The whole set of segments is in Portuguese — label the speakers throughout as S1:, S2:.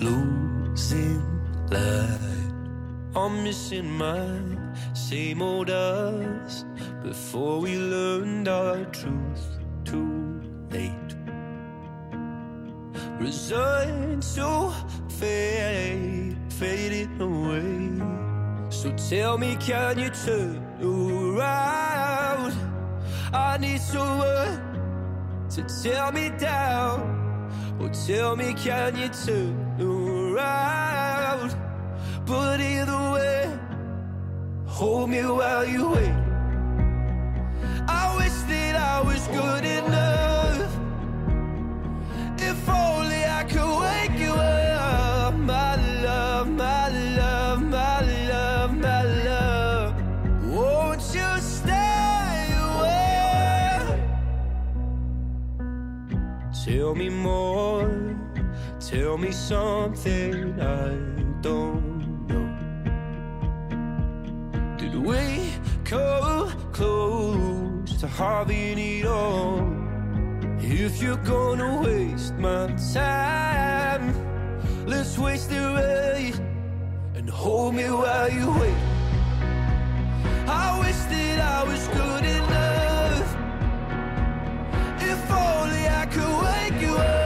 S1: losing light. I'm missing my same old us before we learned our truth too late. Resigned to fade, fading away. So tell me, can you turn around? I need someone to tear me down. Or tell me, can you turn around? But either way, hold me while you wait. I wish that I was good enough. If only something I don't know. Did we come close to having it all? If you're gonna waste my time, let's waste it right and hold me while you wait. I wish that I was good enough. If only I could wake you up,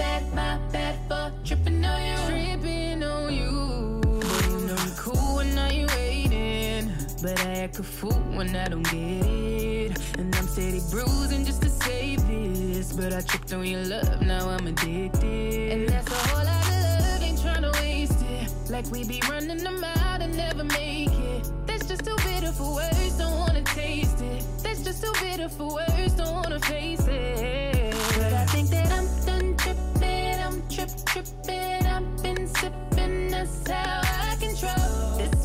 S2: bad, my bad for tripping on you. Tripping on you. Boy, you know you cool when I ain't waiting. But I act a fool when I don't get it. And I'm steady bruising just to say But I tripped on your love, now I'm addicted. And that's a whole lot of love, ain't tryna waste it. Like we be running them out and never make it. That's just too bitter for words, don't wanna taste it. That's just too bitter for words, don't wanna face it. But I think that I'm done I'm tripping. I've been sipping, that's how I control this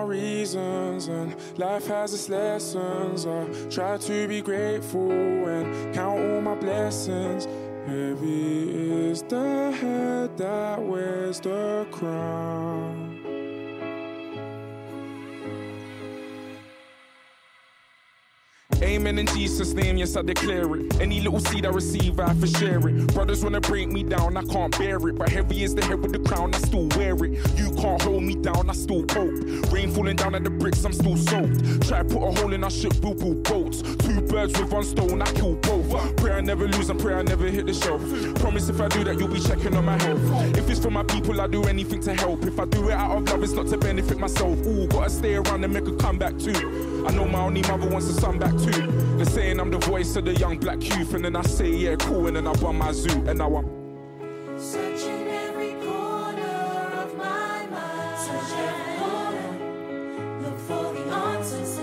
S2: My
S3: reasons and life has its lessons. I try to be grateful and count all my blessings. Heavy is the head that wears the crown.
S4: Amen in Jesus' name, yes, I declare it. Any little seed I receive, I for share it. Brothers wanna break me down, I can't bear it. But heavy is the head with the crown, I still wear it. You can't hold me down, I still cope. Rain falling down at the bricks, I'm still soaked. Try to put a hole in our ship, we'll pull boats. Two birds with one stone, I kill both. Pray I never lose and pray I never hit the shelf. Promise if I do that, you'll be checking on my health. If it's for my people, I do anything to help. If I do it out of love, it's not to benefit myself. Ooh, gotta stay around and make a comeback too. I know my only mother wants a son back too. They're saying I'm the voice of the young black youth, and then I say, yeah, cool, and then I bum my zoo, and now I'm.
S5: Searching every corner of my mind. Search every corner. Look for the answers.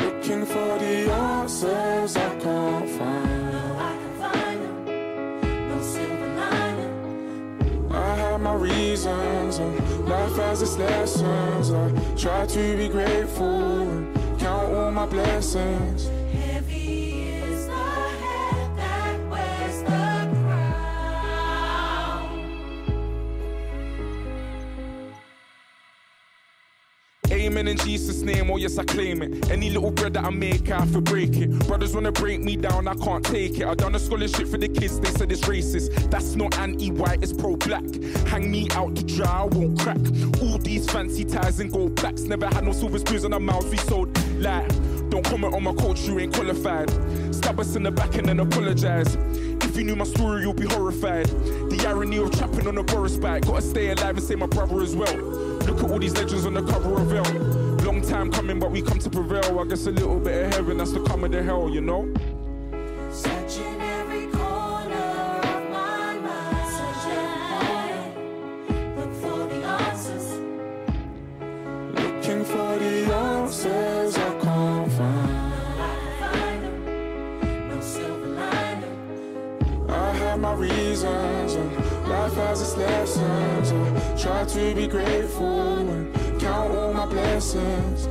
S3: Looking for the answers I can't find.
S5: No, I can find them. No silver lining.
S3: I have my reasons and life has its lessons. I try to be grateful all my blessings.
S5: Heavy is the head that wears the crown.
S4: Amen in Jesus' name, oh yes, I claim it. Any little bread that I make, I have to break it. Brothers wanna break me down, I can't take it. I done a scholarship for the kids, they said it's racist. That's not anti-white, it's pro-black. Hang me out to dry, I won't crack. All these fancy ties and gold plaques. Never had no silver spoons on our mouths, we sold lie. Don't comment on my culture, you ain't qualified. Stab us in the back and then apologize. If you knew my story, you'll be horrified. The irony of trapping on a Boris bike. Gotta stay alive and say my brother as well. Look at all these legends on the cover of Elle. Long time coming, but we come to prevail. I guess a little bit of heaven, that's the come of the hell, you know?
S3: To be grateful and count all my blessings.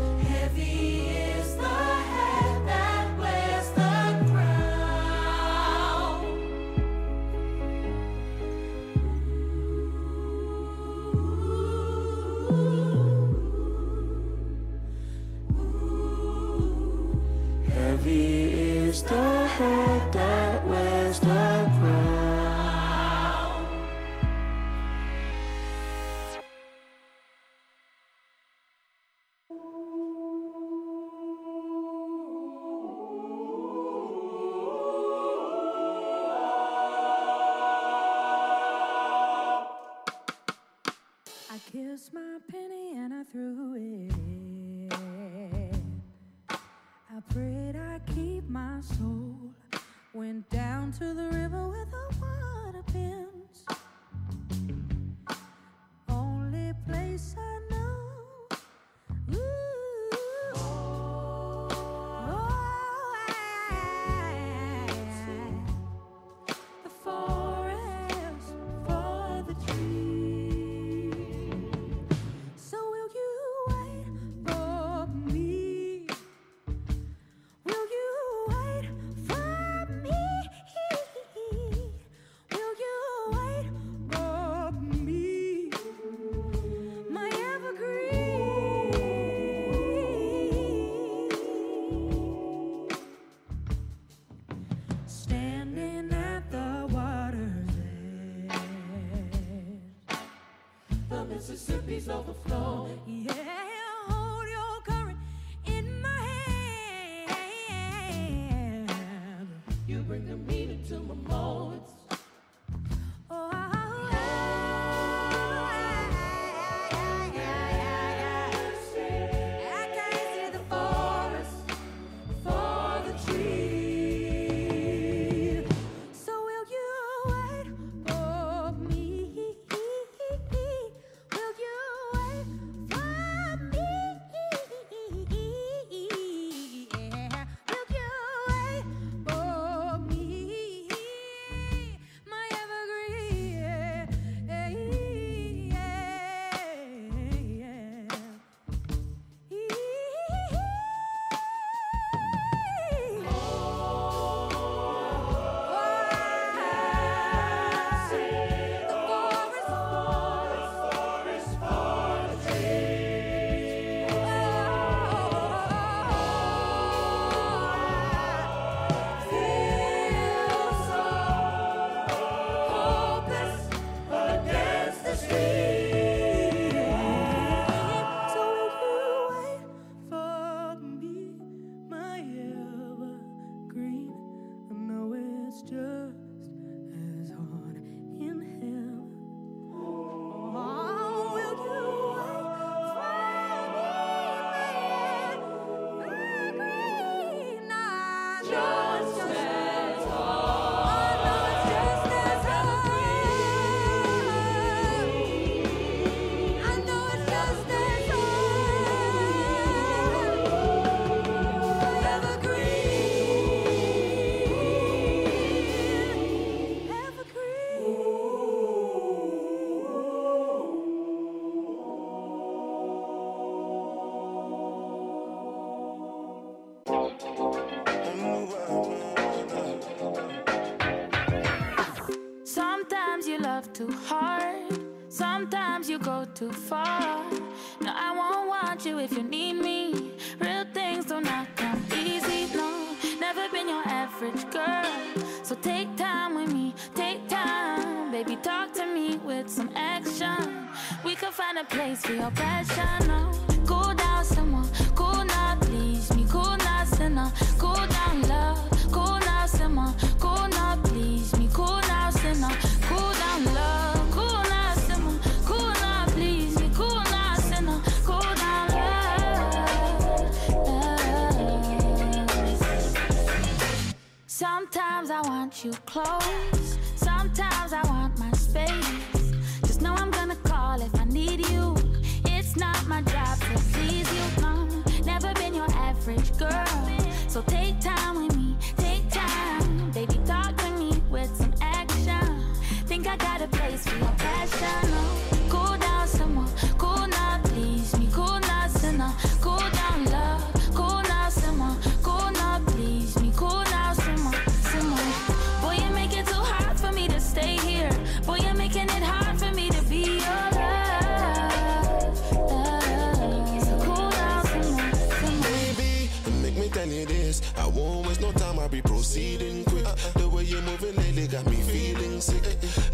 S6: Be proceeding quick. The way you're moving lately got me feeling sick.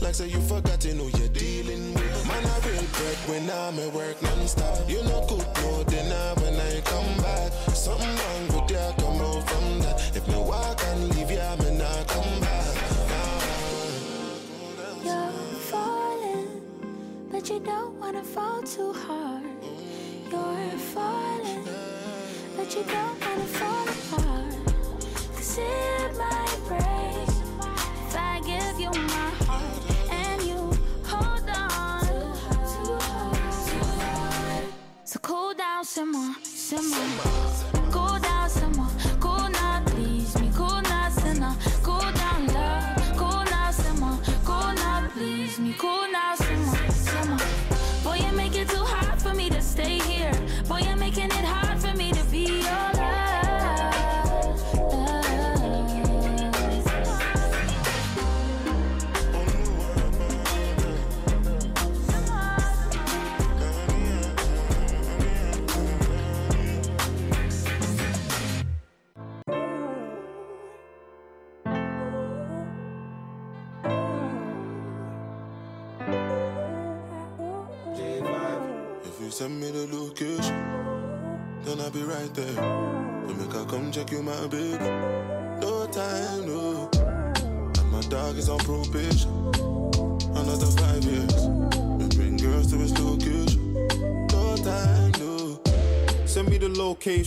S6: Like say you forgotten who you're dealing with. Man, I real bread when I'm at work non-stop. You know good, no dinner when I come back. Something wrong with ya, come out from that. If no walk and leave ya, me not come back.
S7: You're falling, but you don't wanna fall too hard. You're falling, but you don't wanna fall. It might break if I give you my heart and you hold on. So cool down, simmer, simmer. Cool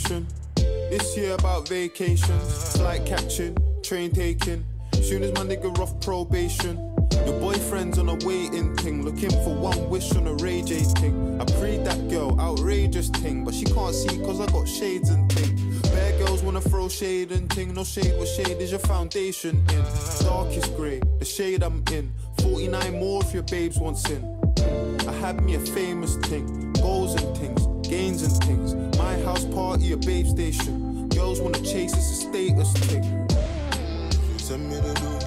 S6: location.
S8: This year about vacation. Flight catching, train taking. Soon as my nigga off probation. Your boyfriend's on a waiting thing, looking for one wish on a Ray J thing. I prayed that girl, outrageous thing, but she can't see cause I got shades and thing. Bare girls wanna throw shade and ting, no shade, what shade is your foundation in? Darkest grey, the shade I'm in. 49 more if your babes want sin. I had me a famous thing, goals and things, gains and things. My house party, a babe station. Girls wanna chase, it's a status thing.
S6: Send me the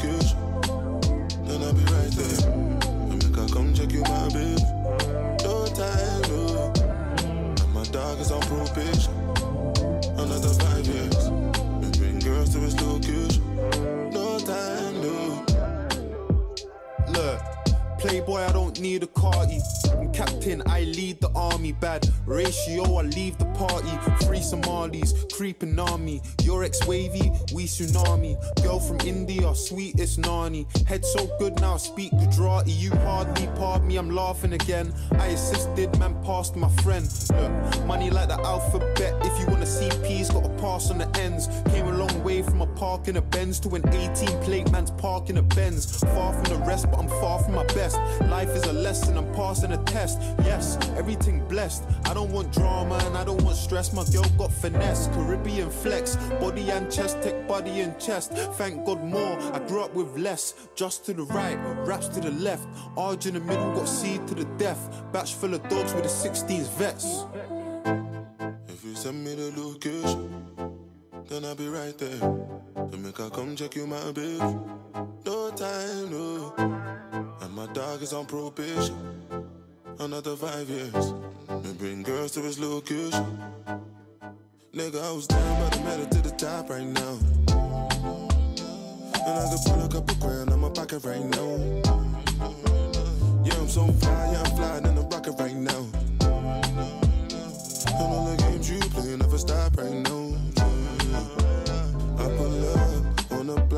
S8: Bad ratio, I leave the party. Free Somalis, creeping me. Your ex wavy, we tsunami. Girl from India, sweetest nani. Head so good now, speak Gujarati. You hardly part me, I'm laughing again. I assisted, man, passed my friend. Look, money like the alphabet. If you wanna see P's, gotta pass on the ends. Came a long way from a park in a Benz to an 18 plate man's park in a Benz. Far from the rest, but I'm far from my best. Life is a lesson, I'm passing a test. Yes, everything blessed. I don't want drama and I don't want stress. My girl got finesse, Caribbean flex, body and chest, tech body and chest. Thank God more. I grew up with less. Just to the right, raps to the left. Arge in the middle, got C to the death. Batch full of dogs with the 16s vets.
S6: If you send me the location, then I'll be right there. To make I come check you, my baby. No time, no. And my dog is on probation. Another five years. We bring girls to his location. Nigga, I was down, but I made it to the top right now. And I could pull a couple grand on my pocket right now. Yeah, I'm so fly, yeah, I'm flying in the rocket right now. And all the games you play never stop right now.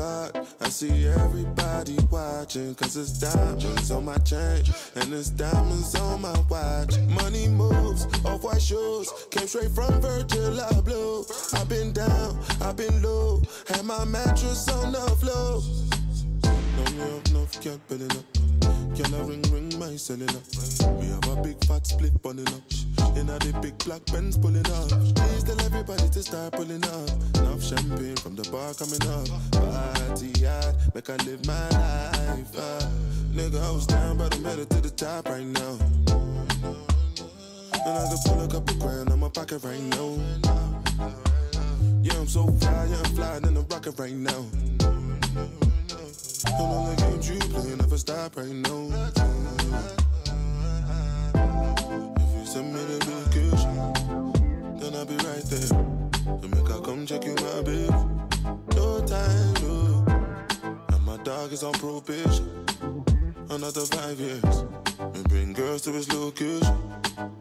S6: I see everybody watching. Cause it's diamonds on my chain. And it's diamonds on my watch. Money moves, off white shoes. Came straight from Virgil Abloh. I've been down, I've been low. Had my mattress on the floor. No, up, no, can't build it up. Can I ring, ring my cellular? We have a big fat split bunning up. In a the big black Benz pulling up. Please tell everybody to start pulling up. Enough champagne from the bar coming up. Party hard, make I live my life. Uh. Nigga, I was down, but I made it to the top right now. And I can pull a couple grand on my pocket right now. Yeah, I'm so fly, yeah, I'm flying in the rocket right now. And all the games you play never stop right now. Is on probation. Another five years. We bring girls to his location.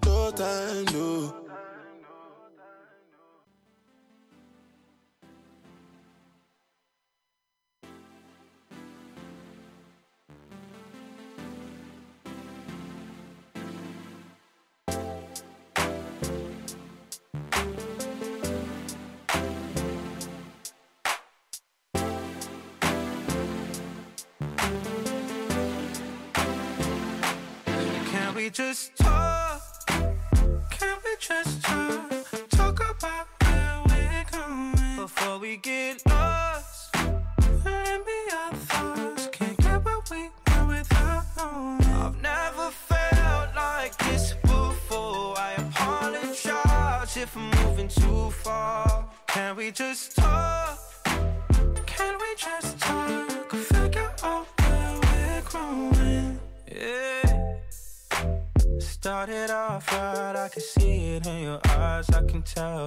S6: No time, no.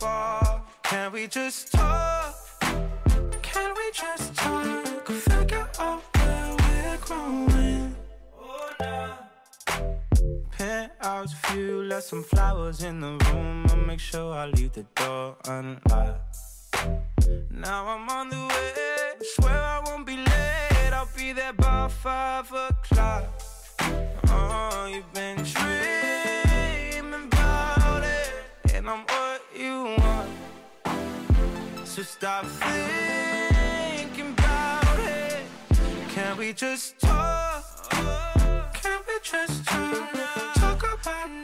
S1: Far. Can we just talk? Can we just talk? Figure out where we're growing. Oh, nah. Penthouse view, left some flowers in the room. I'll make sure I leave the door unlocked. Now I'm on the way, swear I won't be late. I'll be there by five o'clock. Oh, you've been dreaming about it, and I'm you want. So stop thinking about it. Can we just talk? Can we just talk? Talk about where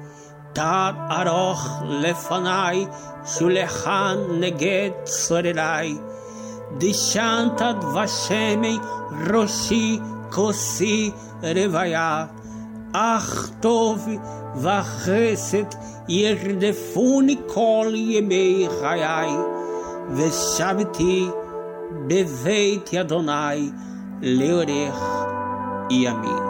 S9: תת ארוך לפניי, שולחן נגד צורריי. דשנת דבשמי ראשי כוסי רוויה. אך טוב וחסד ירדפוני כל ימי חיי, ושבתי בבית אדוני לאורך ימים.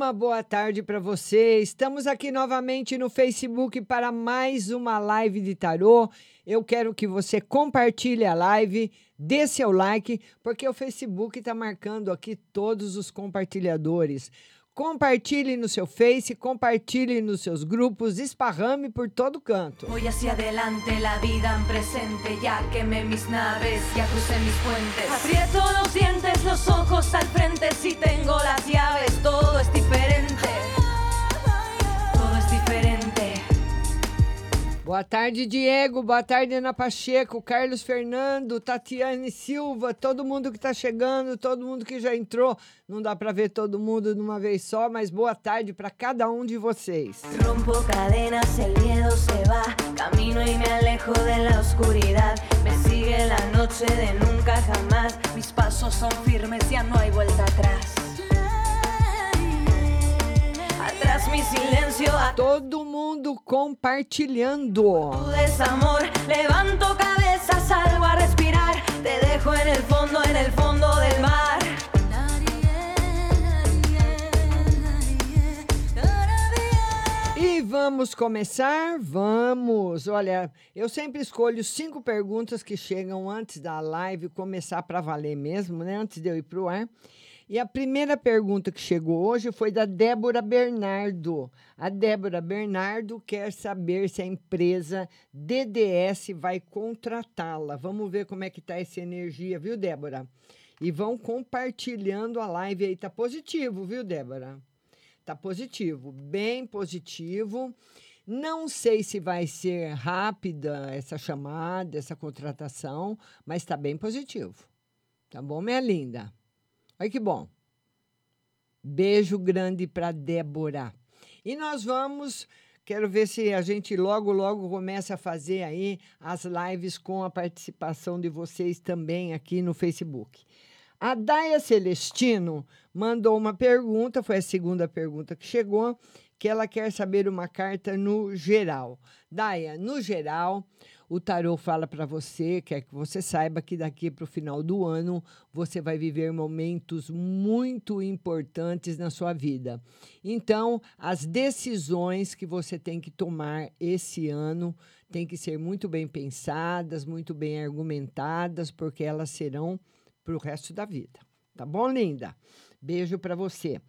S10: Uma boa tarde para você. Estamos aqui novamente no Facebook para mais uma live de tarô. Eu quero que você compartilhe a live, dê seu like, porque o Facebook está marcando aqui todos os compartilhadores. Compartilhe no seu Face, compartilhe nos seus grupos, esparrame por todo canto.
S5: Voy hacia adelante, la vida en presente. Ya quemé mis naves, ya crucé mis puentes. Aprieto los dientes, los ojos al frente. Si tengo las llaves, todo es diferente.
S10: Boa tarde, Diego. Boa tarde, Ana Pacheco, Carlos Fernando, Tatiane Silva, todo mundo que está chegando, todo mundo que já entrou. Não dá para ver todo mundo de uma vez só, mas boa tarde para cada um de vocês.
S5: Rompo cadenas, el miedo se va. Camino y me alejo de la oscuridad. Me sigue la noche de nunca jamás. Mis pasos son firmes, ya no hay vuelta atrás.
S10: Todo mundo compartilhando.
S5: desamor. Levanto cabeza, salgo a respirar. Te dejo en el fondo, en el fondo del mar.
S10: E vamos começar? Vamos! Olha, eu sempre escolho cinco perguntas que chegam antes da live começar para valer mesmo, né? Antes de eu ir para o ar. E a primeira pergunta que chegou hoje foi da Débora Bernardo. A Débora Bernardo quer saber se a empresa DDS vai contratá-la. Vamos ver como é que tá essa energia, viu, Débora? E vão compartilhando a live aí. Tá positivo, viu, Débora? Tá positivo, bem positivo. Não sei se vai ser rápida essa chamada, essa contratação, mas está bem positivo. Tá bom, minha linda? Olha que bom. Beijo grande para Débora. E nós vamos. Quero ver se a gente logo, logo começa a fazer aí as lives com a participação de vocês também aqui no Facebook. A Daia Celestino mandou uma pergunta, foi a segunda pergunta que chegou, que ela quer saber uma carta no geral. Daia, no geral, o tarô fala para você, quer que você saiba que daqui para o final do ano você vai viver momentos muito importantes na sua vida. Então, as decisões que você tem que tomar esse ano têm que ser muito bem pensadas, muito bem argumentadas, porque elas serão para o resto da vida. Tá bom, linda? Beijo para você.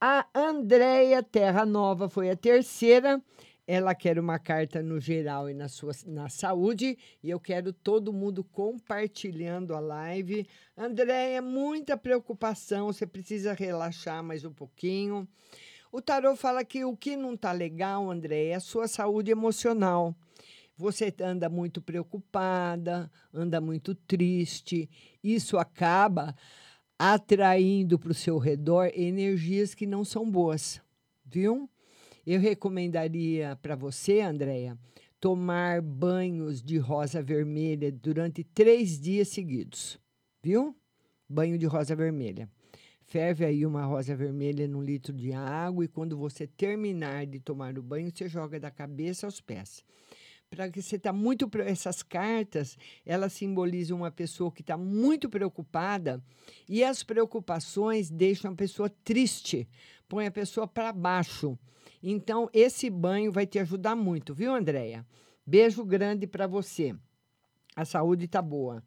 S10: A Andréia Terra Nova foi a terceira. Ela quer uma carta no geral e na sua na saúde. E eu quero todo mundo compartilhando a live. Andréia, muita preocupação. Você precisa relaxar mais um pouquinho. O tarô fala que o que não está legal, Andréia, é a sua saúde emocional. Você anda muito preocupada, anda muito triste. Isso acaba atraindo para o seu redor energias que não são boas, viu? Eu recomendaria para você, Andréia, tomar banhos de rosa vermelha durante três dias seguidos, viu? Banho de rosa vermelha. Ferve aí uma rosa vermelha num litro de água e quando você terminar de tomar o banho, você joga da cabeça aos pés. para que você está muito essas cartas elas simbolizam uma pessoa que está muito preocupada e as preocupações deixam a pessoa triste põe a pessoa para baixo então esse banho vai te ajudar muito viu Andréia beijo grande para você a saúde tá boa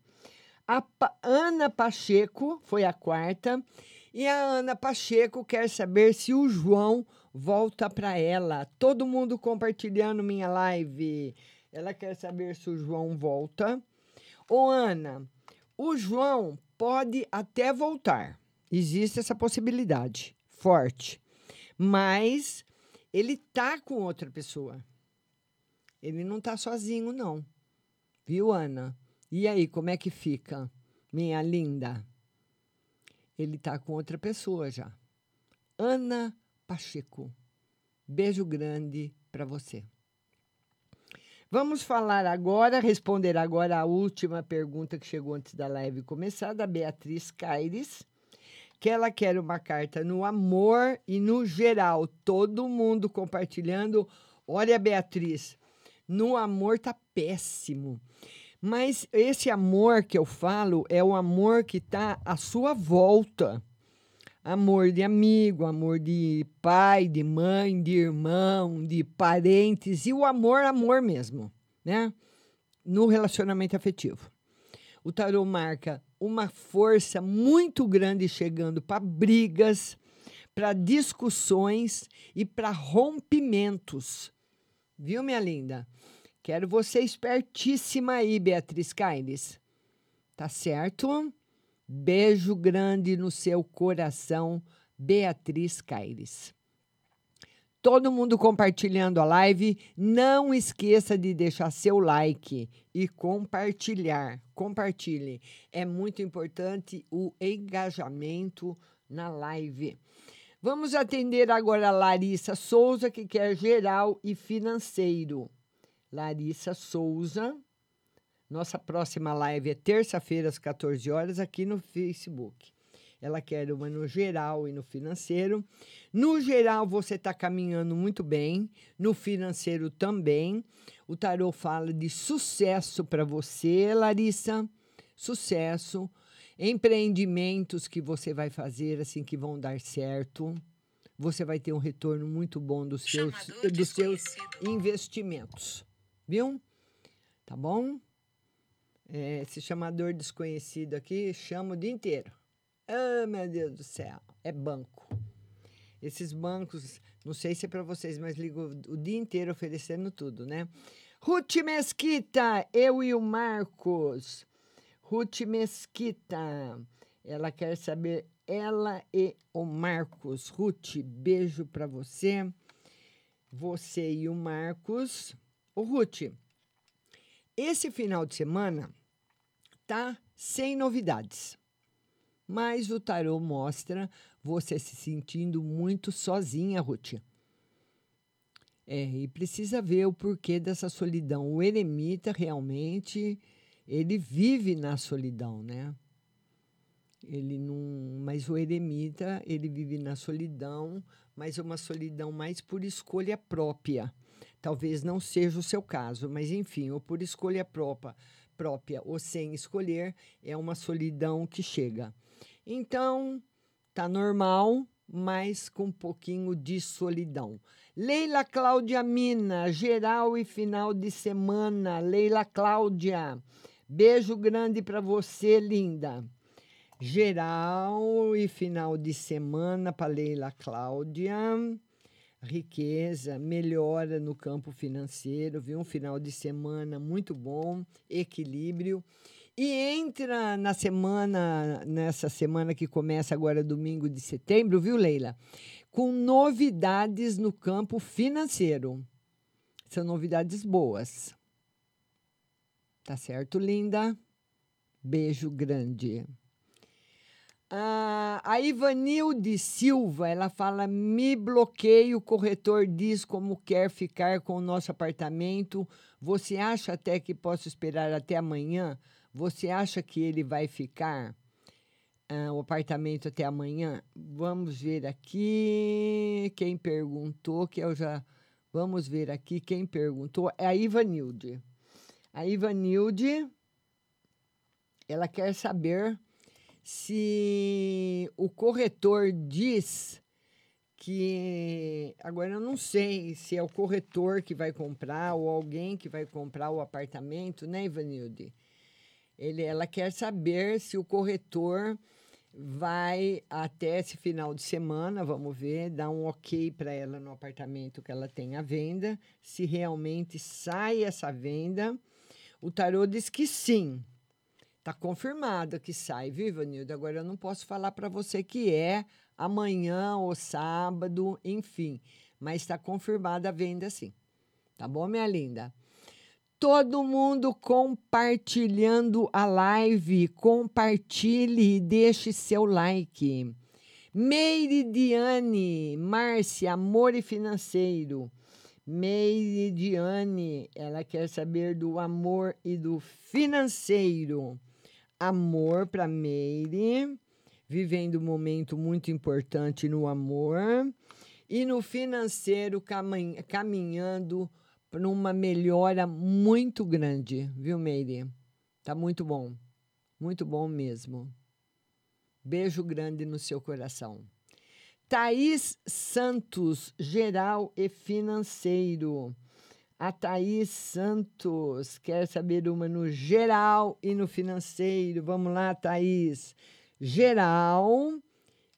S10: a Pa- Ana Pacheco foi a quarta e a Ana Pacheco quer saber se o João volta para ela. Todo mundo compartilhando minha live. Ela quer saber se o João volta. Ô, Ana, o João pode até voltar. Existe essa possibilidade forte. Mas ele tá com outra pessoa. Ele não tá sozinho, não. Viu, Ana? E aí, como é que fica, minha linda? Ele tá com outra pessoa já. Ana Pacheco. Beijo grande para você. Vamos falar agora, responder agora a última pergunta que chegou antes da live começar, da Beatriz Caires, que ela quer uma carta no amor e no geral. Todo mundo compartilhando. Olha, Beatriz, no amor tá péssimo. Mas esse amor que eu falo é o amor que está à sua volta. Amor de amigo, amor de pai, de mãe, de irmão, de parentes. E o amor, amor mesmo, né? No relacionamento afetivo. O tarô marca uma força muito grande chegando para brigas, para discussões e para rompimentos. Viu, minha linda? Quero você espertíssima aí, Beatriz Caires. Tá certo? Beijo grande no seu coração, Beatriz Caires. Todo mundo compartilhando a live. Não esqueça de deixar seu like e compartilhar. Compartilhe. É muito importante o engajamento na live. Vamos atender agora a Larissa Souza, que quer geral e financeiro. Larissa Souza. Nossa próxima live é terça-feira, às 14 horas, aqui no Facebook. Ela quer uma no geral e no financeiro. No geral, você está caminhando muito bem. No financeiro também. O tarô fala de sucesso para você, Larissa. Sucesso. Empreendimentos que você vai fazer assim que vão dar certo. Você vai ter um retorno muito bom dos seus, dos seus investimentos. Viu? Tá bom? É, esse chamador desconhecido aqui chama o dia inteiro. Ah, meu Deus do céu, é banco. Esses bancos, não sei se é para vocês, mas ligo o dia inteiro oferecendo tudo, né? Ruth Mesquita, eu e o Marcos. Ruth Mesquita, ela quer saber, ela e o Marcos. Ruth, beijo para você. Você e o Marcos. Ô, Ruth, esse final de semana tá sem novidades. Mas o tarô mostra você se sentindo muito sozinha, Ruth. É, e precisa ver o porquê dessa solidão. O eremita realmente ele vive na solidão, né? Ele não, mas o eremita, ele vive na solidão, mas uma solidão mais por escolha própria. Talvez não seja o seu caso, mas enfim, ou por escolha própria, própria ou sem escolher, é uma solidão que chega. Então, tá normal, mas com um pouquinho de solidão. Leila Cláudia Mina, geral e final de semana. Leila Cláudia, beijo grande para você, linda. Geral e final de semana para Leila Cláudia. Riqueza, melhora no campo financeiro, viu? Um final de semana muito bom, equilíbrio. E entra na semana, nessa semana que começa agora domingo de setembro, viu, Leila? Com novidades no campo financeiro. São novidades boas. Tá certo, linda? Beijo grande. Ah, a Ivanilde Silva, ela fala: me bloqueia, o corretor diz como quer ficar com o nosso apartamento. Você acha até que posso esperar até amanhã? Você acha que ele vai ficar ah, o apartamento até amanhã? Vamos ver aqui. Quem perguntou, que eu já Vamos ver aqui quem perguntou. É a Ivanilde. A Ivanilde, ela quer saber se o corretor diz que agora eu não sei se é o corretor que vai comprar ou alguém que vai comprar o apartamento, né, Ivanilde? Ele, ela quer saber se o corretor vai até esse final de semana, vamos ver, dar um ok para ela no apartamento que ela tem à venda, se realmente sai essa venda. O tarô diz que sim. Está confirmado que sai, viu, Ivanildo? Agora eu não posso falar para você que é amanhã ou sábado, enfim. Mas está confirmada a venda sim. Tá bom, minha linda? Todo mundo compartilhando a live. Compartilhe e deixe seu like. Meiridiane, Márcia, amor e financeiro. Meiridiane, ela quer saber do amor e do financeiro. Amor para Meire, vivendo um momento muito importante no amor. E no financeiro, caminhando para uma melhora muito grande, viu, Meire? Tá muito bom. Muito bom mesmo. Beijo grande no seu coração. Thaís Santos, geral e financeiro. A Thaís Santos quer saber uma no geral e no financeiro. Vamos lá, Thaís. Geral,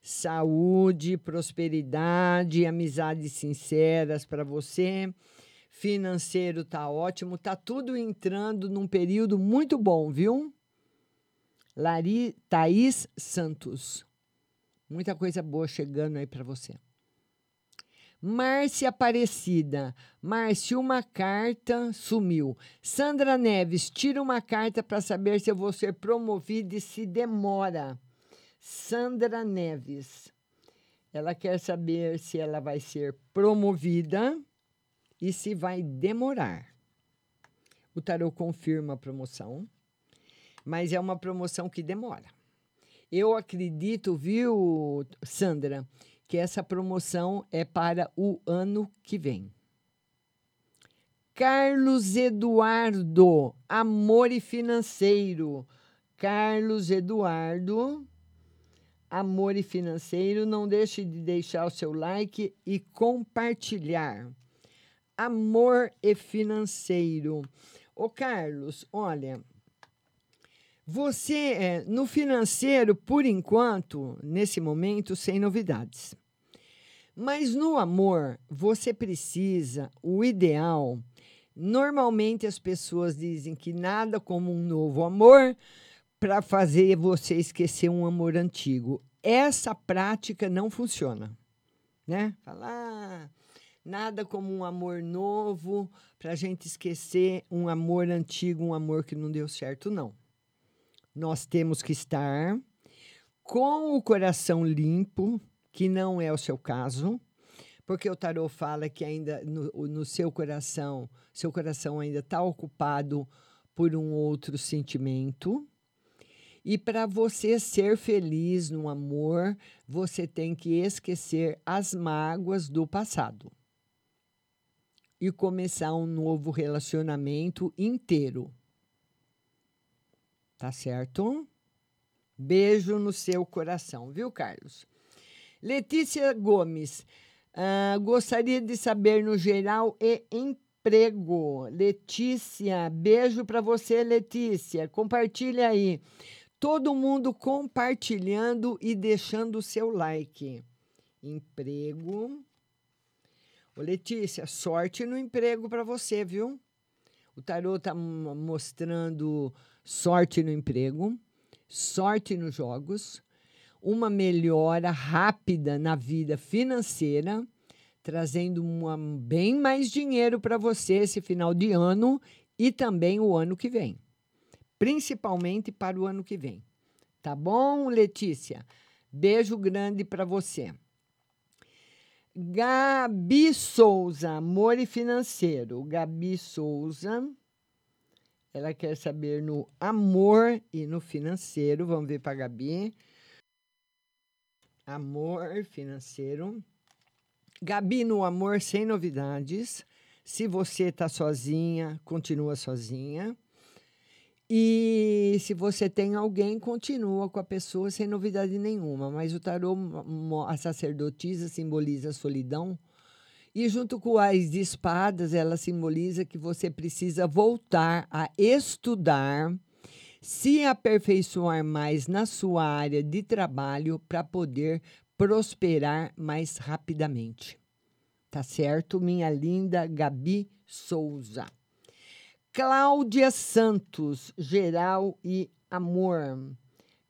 S10: saúde, prosperidade, amizades sinceras para você. Financeiro tá ótimo, tá tudo entrando num período muito bom, viu? Lari Thaís Santos. Muita coisa boa chegando aí para você. Márcia Aparecida. Márcia, uma carta sumiu. Sandra Neves, tira uma carta para saber se eu vou ser promovida e se demora. Sandra Neves. Ela quer saber se ela vai ser promovida e se vai demorar. O tarô confirma a promoção, mas é uma promoção que demora. Eu acredito, viu, Sandra, que essa promoção é para o ano que vem. Carlos Eduardo, amor e financeiro. Carlos Eduardo, amor e financeiro. Não deixe de deixar o seu like e compartilhar. Amor e financeiro. Ô, Carlos, olha, você, é, no financeiro, por enquanto, nesse momento, sem novidades. Mas no amor, você precisa, o ideal. Normalmente as pessoas dizem que nada como um novo amor para fazer você esquecer um amor antigo. Essa prática não funciona, né? Falar ah, nada como um amor novo para a gente esquecer um amor antigo, um amor que não deu certo, não nós temos que estar com o coração limpo, que não é o seu caso, porque o tarot fala que ainda no, no seu coração, seu coração ainda está ocupado por um outro sentimento. E para você ser feliz no amor, você tem que esquecer as mágoas do passado e começar um novo relacionamento inteiro. Tá certo? Beijo no seu coração, viu, Carlos? Letícia Gomes, uh, gostaria de saber no geral e emprego. Letícia, beijo para você, Letícia. Compartilha aí. Todo mundo compartilhando e deixando o seu like. Emprego. Ô, Letícia, sorte no emprego para você, viu? O tarô tá mostrando sorte no emprego, sorte nos jogos, uma melhora rápida na vida financeira, trazendo uma, bem mais dinheiro para você esse final de ano e também o ano que vem. Principalmente para o ano que vem. Tá bom, Letícia? Beijo grande para você. Gabi Souza, amor e financeiro. Gabi Souza ela quer saber no amor e no financeiro. Vamos ver para Gabi. Amor financeiro. Gabi no amor sem novidades. Se você está sozinha, continua sozinha. E se você tem alguém, continua com a pessoa sem novidade nenhuma. Mas o tarô, a sacerdotisa simboliza a solidão. E junto com as espadas, ela simboliza que você precisa voltar a estudar, se aperfeiçoar mais na sua área de trabalho para poder prosperar mais rapidamente. Tá certo, minha linda Gabi Souza. Cláudia Santos, geral e amor.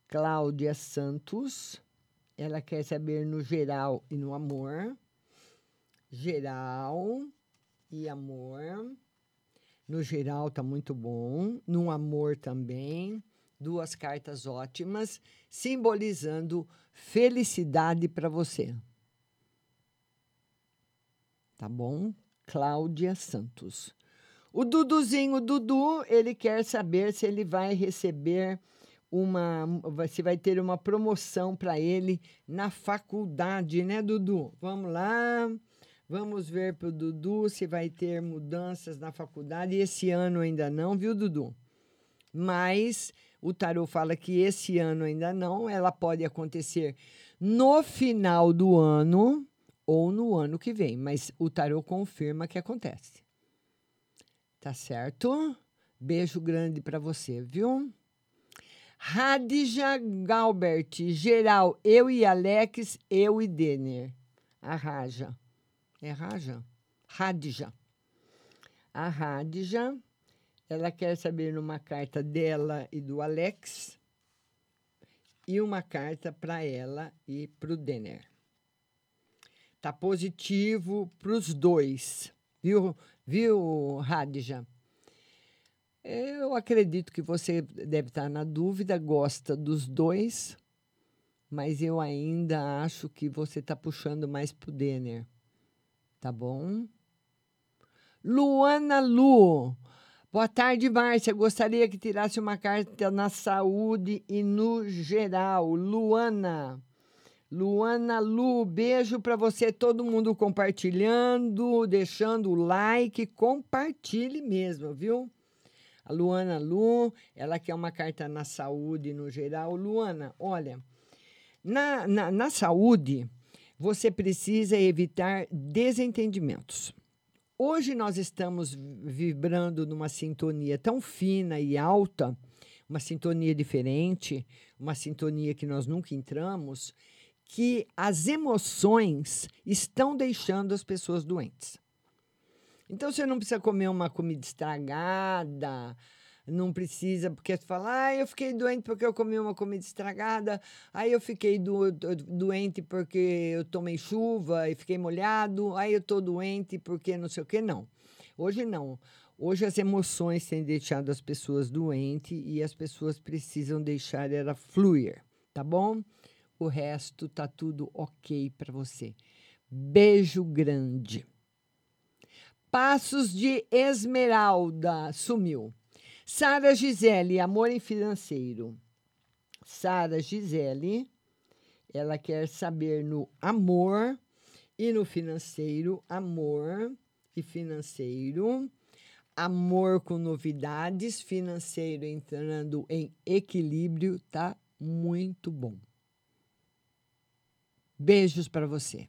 S10: Cláudia Santos, ela quer saber no geral e no amor. Geral e amor. No geral tá muito bom, no amor também. Duas cartas ótimas, simbolizando felicidade para você. Tá bom? Cláudia Santos. O Duduzinho, o Dudu, ele quer saber se ele vai receber uma. Se vai ter uma promoção para ele na faculdade, né, Dudu? Vamos lá. Vamos ver para o Dudu se vai ter mudanças na faculdade. Esse ano ainda não, viu, Dudu? Mas o tarô fala que esse ano ainda não, ela pode acontecer no final do ano ou no ano que vem, mas o tarô confirma que acontece. Tá certo? Beijo grande para você, viu? Radija Galbert, geral, eu e Alex, eu e Denner. A Raja. É Raja? Radija. A Radija, ela quer saber numa carta dela e do Alex e uma carta para ela e para o Denner. Tá positivo para os dois, viu, viu, Radija? Eu acredito que você deve estar na dúvida, gosta dos dois, mas eu ainda acho que você está puxando mais para o Denner. Tá bom? Luana Lu. Boa tarde, Márcia. Gostaria que tirasse uma carta na saúde e no geral. Luana. Luana Lu, beijo para você, todo mundo compartilhando, deixando o like, compartilhe mesmo, viu? A Luana Lu, ela quer uma carta na saúde no geral. Luana, olha, na, na, na saúde, você precisa evitar desentendimentos. Hoje nós estamos vibrando numa sintonia tão fina e alta, uma sintonia diferente, uma sintonia que nós nunca entramos, que as emoções estão deixando as pessoas doentes. Então você não precisa comer uma comida estragada, não precisa, porque você fala, ah, eu fiquei doente porque eu comi uma comida estragada, aí eu fiquei do, do- doente porque eu tomei chuva e fiquei molhado, aí eu estou doente porque não sei o que, não. Hoje não. Hoje as emoções têm deixado as pessoas doentes e as pessoas precisam deixar ela fluir, tá bom? O resto tá tudo ok para você. Beijo grande. Passos de Esmeralda sumiu. Sara Gisele, amor em financeiro. Sara Gisele, ela quer saber no amor e no financeiro, amor e financeiro, amor com novidades, financeiro entrando em equilíbrio, tá muito bom. Beijos para você.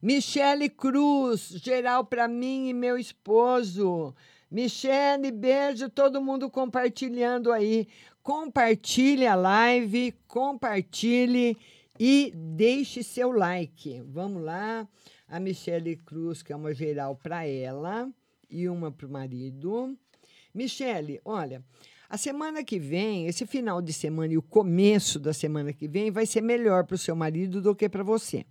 S10: Michele Cruz, geral para mim e meu esposo. Michele, beijo, todo mundo compartilhando aí. Compartilhe a live, compartilhe e deixe seu like. Vamos lá. A Michele Cruz, que é uma geral para ela e uma para o marido. Michele, olha, a semana que vem, esse final de semana e o começo da semana que vem vai ser melhor para o seu marido do que para você.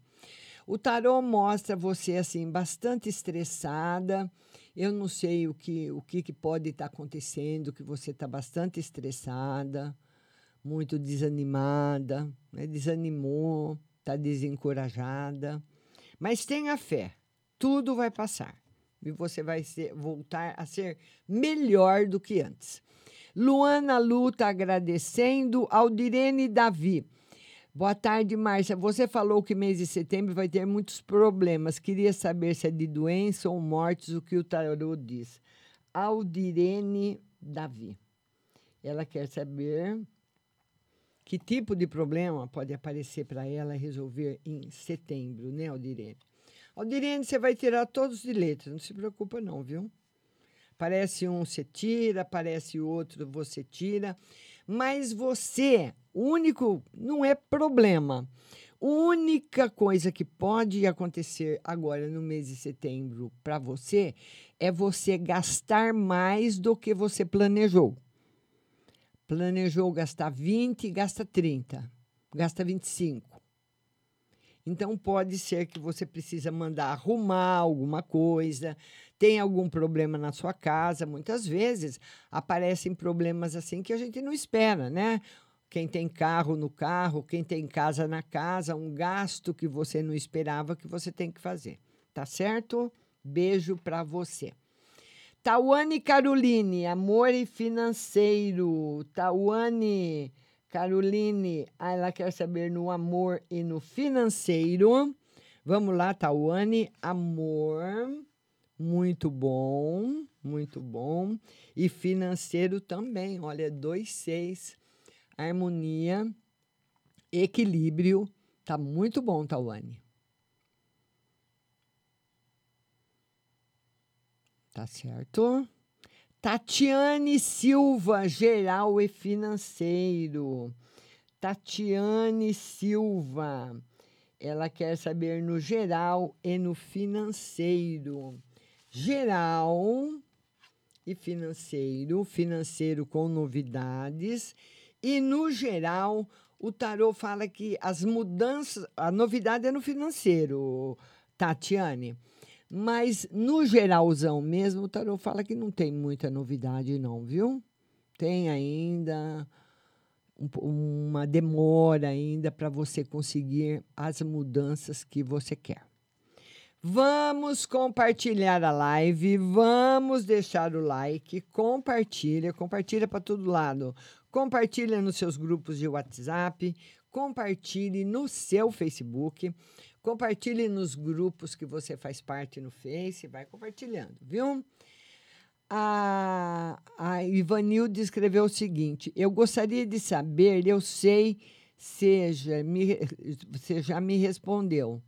S10: O tarô mostra você assim bastante estressada. Eu não sei o que o que, que pode estar acontecendo, que você está bastante estressada, muito desanimada, né? desanimou, está desencorajada. Mas tenha fé, tudo vai passar e você vai ser, voltar a ser melhor do que antes. Luana Lu está agradecendo. Aldirene Davi. Boa tarde, Márcia. Você falou que mês de setembro vai ter muitos problemas. Queria saber se é de doença ou mortes, o que o tarô diz. Aldirene Davi. Ela quer saber que tipo de problema pode aparecer para ela resolver em setembro, né, Aldirene? Aldirene, você vai tirar todos de letras, não se preocupa não, viu? Parece um você tira, parece outro você tira, mas você, único, não é problema. Única coisa que pode acontecer agora no mês de setembro para você é você gastar mais do que você planejou. Planejou gastar 20, gasta 30, gasta 25. Então pode ser que você precisa mandar arrumar alguma coisa, tem algum problema na sua casa. Muitas vezes aparecem problemas assim que a gente não espera, né? Quem tem carro no carro, quem tem casa na casa, um gasto que você não esperava que você tem que fazer. Tá certo? Beijo para você. Tawane Caroline, amor e financeiro. Tawane Caroline, ela quer saber no amor e no financeiro. Vamos lá, Tawane, amor, muito bom, muito bom. E financeiro também, olha, dois seis, harmonia, equilíbrio, tá muito bom, Tawane. Tá certo? Tatiane Silva, geral e financeiro. Tatiane Silva. Ela quer saber no geral e no financeiro. Geral e financeiro, financeiro com novidades. E no geral, o tarô fala que as mudanças, a novidade é no financeiro, Tatiane. Mas no geralzão mesmo, o tarô fala que não tem muita novidade, não, viu? Tem ainda um, uma demora ainda para você conseguir as mudanças que você quer. Vamos compartilhar a live, vamos deixar o like, compartilha, compartilha para todo lado. Compartilha nos seus grupos de WhatsApp, compartilhe no seu Facebook. Compartilhe nos grupos que você faz parte no Face, vai compartilhando, viu? A, a Ivanilde escreveu o seguinte: Eu gostaria de saber, eu sei, seja, me, você já me respondeu,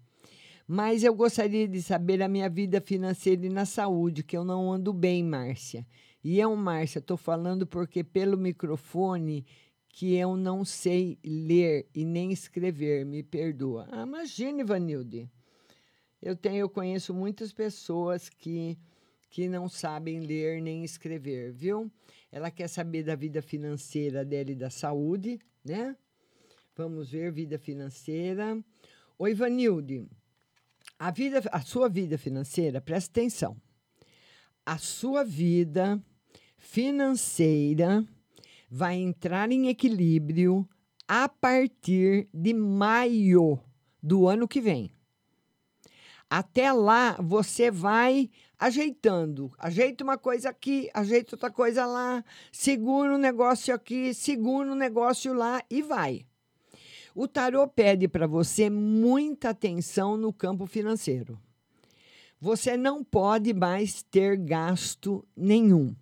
S10: mas eu gostaria de saber a minha vida financeira e na saúde, que eu não ando bem, Márcia. E eu, Márcia, estou falando porque pelo microfone que eu não sei ler e nem escrever, me perdoa. Ah, imagine, Vanilde. Eu tenho, eu conheço muitas pessoas que que não sabem ler nem escrever, viu? Ela quer saber da vida financeira dela e da saúde, né? Vamos ver vida financeira. Oi, Vanilde. A vida, a sua vida financeira, presta atenção. A sua vida financeira vai entrar em equilíbrio a partir de maio do ano que vem. Até lá, você vai ajeitando. Ajeita uma coisa aqui, ajeita outra coisa lá, segura um negócio aqui, segura um negócio lá e vai. O tarô pede para você muita atenção no campo financeiro. Você não pode mais ter gasto nenhum.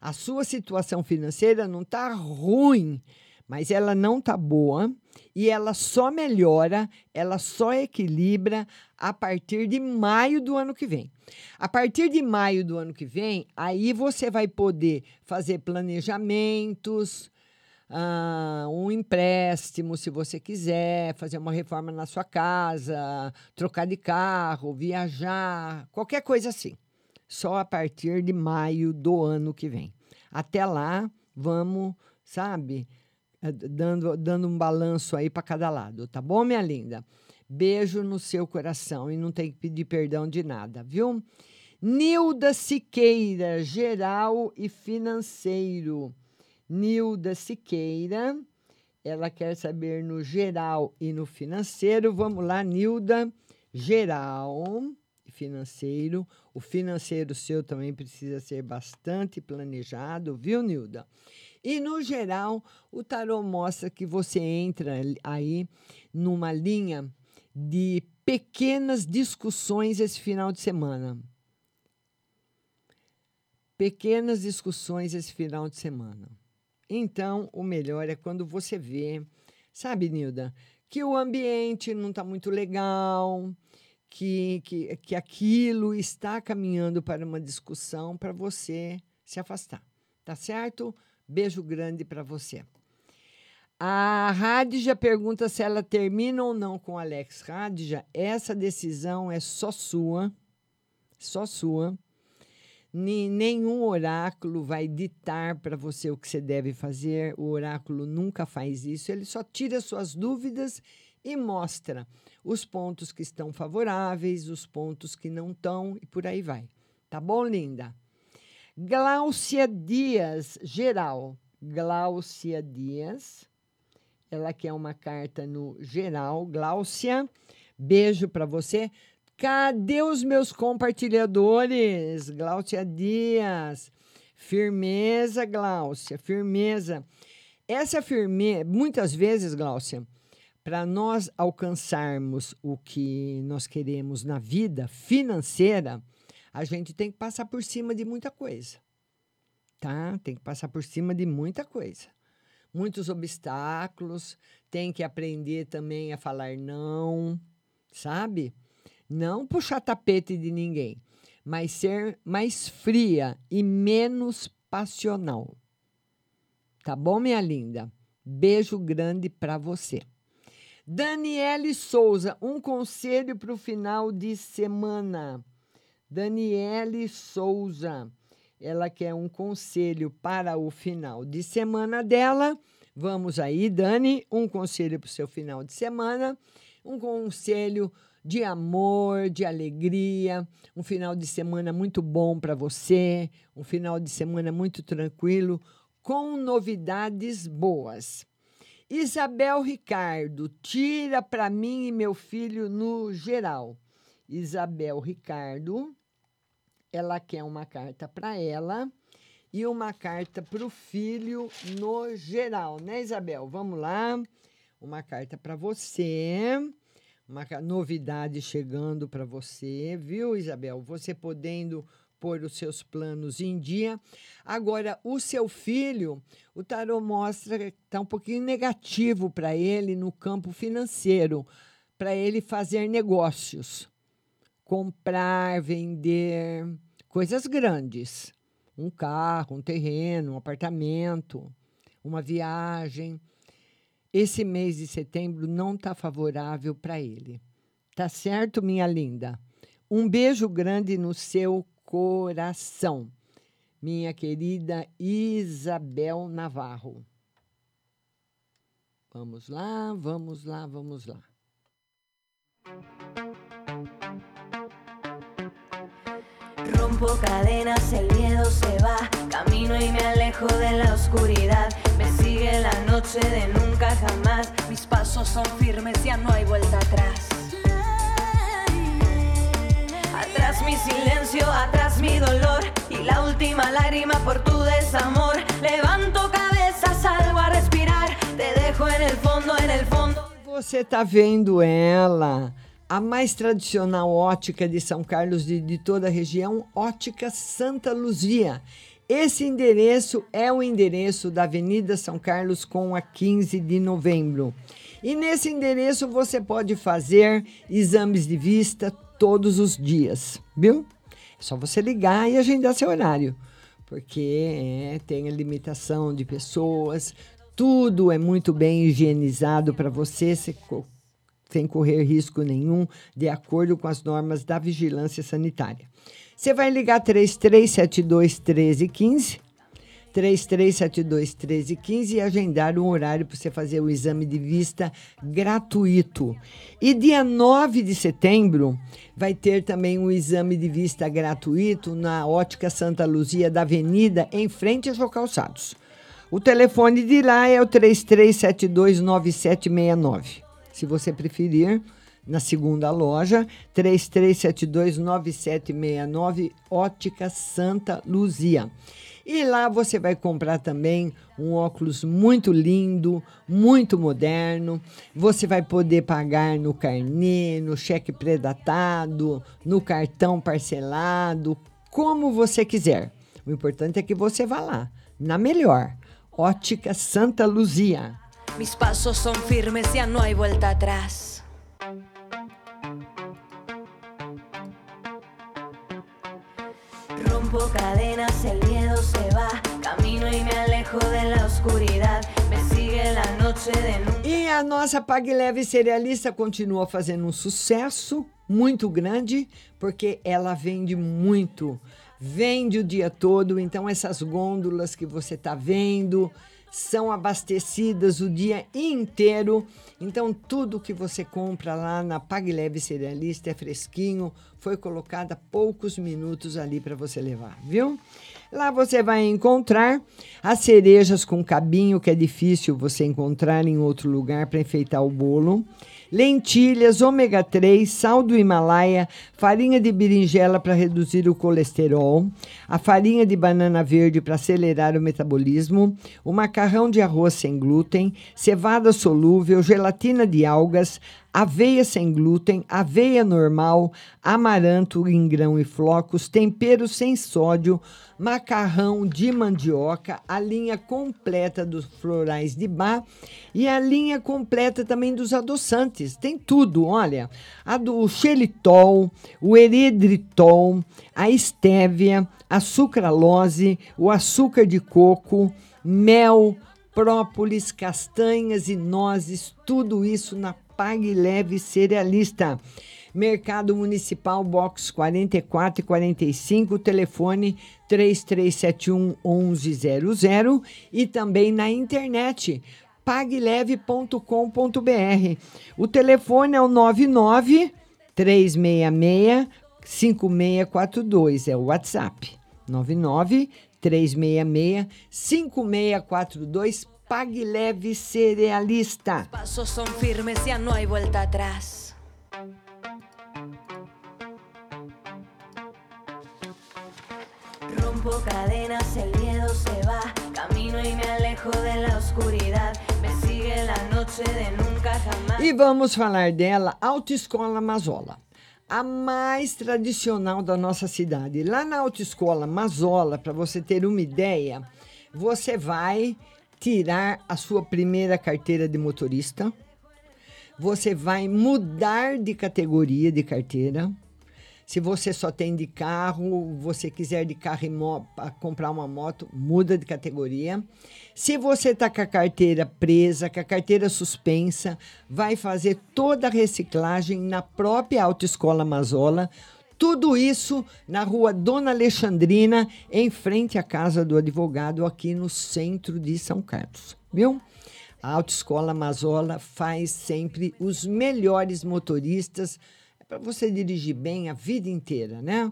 S10: A sua situação financeira não está ruim, mas ela não está boa e ela só melhora, ela só equilibra a partir de maio do ano que vem. A partir de maio do ano que vem, aí você vai poder fazer planejamentos, uh, um empréstimo, se você quiser, fazer uma reforma na sua casa, trocar de carro, viajar, qualquer coisa assim só a partir de maio do ano que vem. Até lá, vamos, sabe, eh, dando, dando um balanço aí para cada lado, tá bom, minha linda? Beijo no seu coração e não tem que pedir perdão de nada, viu? Nilda Siqueira, geral e financeiro. Nilda Siqueira, ela quer saber no geral e no financeiro. Vamos lá, Nilda, geral financeiro. O financeiro seu também precisa ser bastante planejado, viu, Nilda? E, no geral, o tarô mostra que você entra aí numa linha de pequenas discussões esse final de semana. Pequenas discussões esse final de semana. Então, o melhor é quando você vê, sabe, Nilda, que o ambiente não está muito legal, que, que, que aquilo está caminhando para uma discussão para você se afastar. Tá certo? Beijo grande para você. A Radija pergunta se ela termina ou não com Alex. Radija, essa decisão é só sua, só sua. Nenhum oráculo vai ditar para você o que você deve fazer. O oráculo nunca faz isso. Ele só tira suas dúvidas e mostra os pontos que estão favoráveis, os pontos que não estão e por aí vai. Tá bom, linda? Gláucia Dias, geral. Gláucia Dias. Ela quer uma carta no geral. Gláucia, beijo para você. Cadê os meus compartilhadores? Gláucia Dias. Firmeza, Gláucia, firmeza. Essa firmeza, muitas vezes, Gláucia, para nós alcançarmos o que nós queremos na vida financeira, a gente tem que passar por cima de muita coisa. Tá? Tem que passar por cima de muita coisa. Muitos obstáculos, tem que aprender também a falar não, sabe? Não puxar tapete de ninguém, mas ser mais fria e menos passional. Tá bom, minha linda? Beijo grande para você. Daniele Souza, um conselho para o final de semana. Daniele Souza, ela quer um conselho para o final de semana dela. Vamos aí, Dani, um conselho para o seu final de semana, um conselho de amor, de alegria, um final de semana muito bom para você, um final de semana muito tranquilo, com novidades boas. Isabel Ricardo, tira para mim e meu filho no geral. Isabel Ricardo, ela quer uma carta para ela e uma carta para o filho no geral, né, Isabel? Vamos lá. Uma carta para você, uma novidade chegando para você, viu, Isabel? Você podendo pôr os seus planos em dia. Agora, o seu filho, o tarô mostra que está um pouquinho negativo para ele no campo financeiro, para ele fazer negócios, comprar, vender coisas grandes, um carro, um terreno, um apartamento, uma viagem. Esse mês de setembro não está favorável para ele. Tá certo, minha linda? Um beijo grande no seu coração. Minha querida Isabel Navarro. Vamos lá, vamos lá, vamos lá.
S5: Rompo cadenas, el miedo se va. Camino y me alejo de la oscuridad. Me sigue la noche de nunca jamás. Mis pasos son firmes, ya no hay vuelta lágrima por tu desamor. Levanto cabeza, salgo a respirar, te dejo en el fondo, en el fondo.
S10: Você tá vendo ela, a mais tradicional ótica de São Carlos de, de toda a região, Ótica Santa Luzia. Esse endereço é o endereço da Avenida São Carlos com a 15 de novembro. E nesse endereço você pode fazer exames de vista todos os dias, viu? É só você ligar e agendar seu horário, porque é, tem a limitação de pessoas, tudo é muito bem higienizado para você, sem correr risco nenhum, de acordo com as normas da vigilância sanitária. Você vai ligar 3372 1315 3372 1315 e agendar um horário para você fazer o exame de vista gratuito. E dia 9 de setembro vai ter também um exame de vista gratuito na Ótica Santa Luzia da Avenida, em frente aos Calçados. O telefone de lá é o 33729769. Se você preferir, na segunda loja, 33729769, Ótica Santa Luzia. E lá você vai comprar também um óculos muito lindo, muito moderno. Você vai poder pagar no carnê, no cheque predatado, no cartão parcelado, como você quiser. O importante é que você vá lá, na melhor. Ótica Santa Luzia.
S5: Mis pasos son firmes, ya no hay vuelta atrás. Rompo cadenas, el miedo se va. Camino y me alejo de la oscuridad. Me sigue la noche de.
S10: E a nossa Pague Leve Cerealista continua fazendo um sucesso muito grande, porque ela vende muito. Vende o dia todo, então essas gôndolas que você está vendo são abastecidas o dia inteiro. Então tudo que você compra lá na Pague Leve Cerealista é fresquinho, foi colocado há poucos minutos ali para você levar, viu? Lá você vai encontrar as cerejas com cabinho, que é difícil você encontrar em outro lugar para enfeitar o bolo. Lentilhas, ômega 3, sal do Himalaia, farinha de berinjela para reduzir o colesterol, a farinha de banana verde para acelerar o metabolismo, o macarrão de arroz sem glúten, cevada solúvel, gelatina de algas, aveia sem glúten, aveia normal, amaranto em grão e flocos, tempero sem sódio, macarrão de mandioca, a linha completa dos florais de bar e a linha completa também dos adoçantes. Tem tudo, olha. Do xelitol, o eridritol, a estévia, a sucralose, o açúcar de coco, mel, própolis, castanhas e nozes, tudo isso na Pague Leve Cerealista. Mercado Municipal, box 44 e 45, telefone 3371 1100 e também na internet pagleve.com.br. O telefone é o 99 366 5642, é o WhatsApp. 99 366 5642 Pague Leve Cerealista.
S5: Pasos son firmes, ya no hay vuelta atrás. Rompo cadenas, el miedo se va. Camino y me alejo de la oscuridad. Me sigue la noche de nunca jamás.
S10: E vamos falar dela, Autoescola Mazola. A mais tradicional da nossa cidade. Lá na Autoescola Mazola, para você ter uma ideia, você vai tirar a sua primeira carteira de motorista. Você vai mudar de categoria de carteira. Se você só tem de carro, você quiser de carro e pra comprar uma moto, muda de categoria. Se você está com a carteira presa, com a carteira suspensa, vai fazer toda a reciclagem na própria Autoescola Mazola. Tudo isso na rua Dona Alexandrina, em frente à casa do advogado, aqui no centro de São Carlos. Viu? A Autoescola Mazola faz sempre os melhores motoristas para você dirigir bem a vida inteira, né?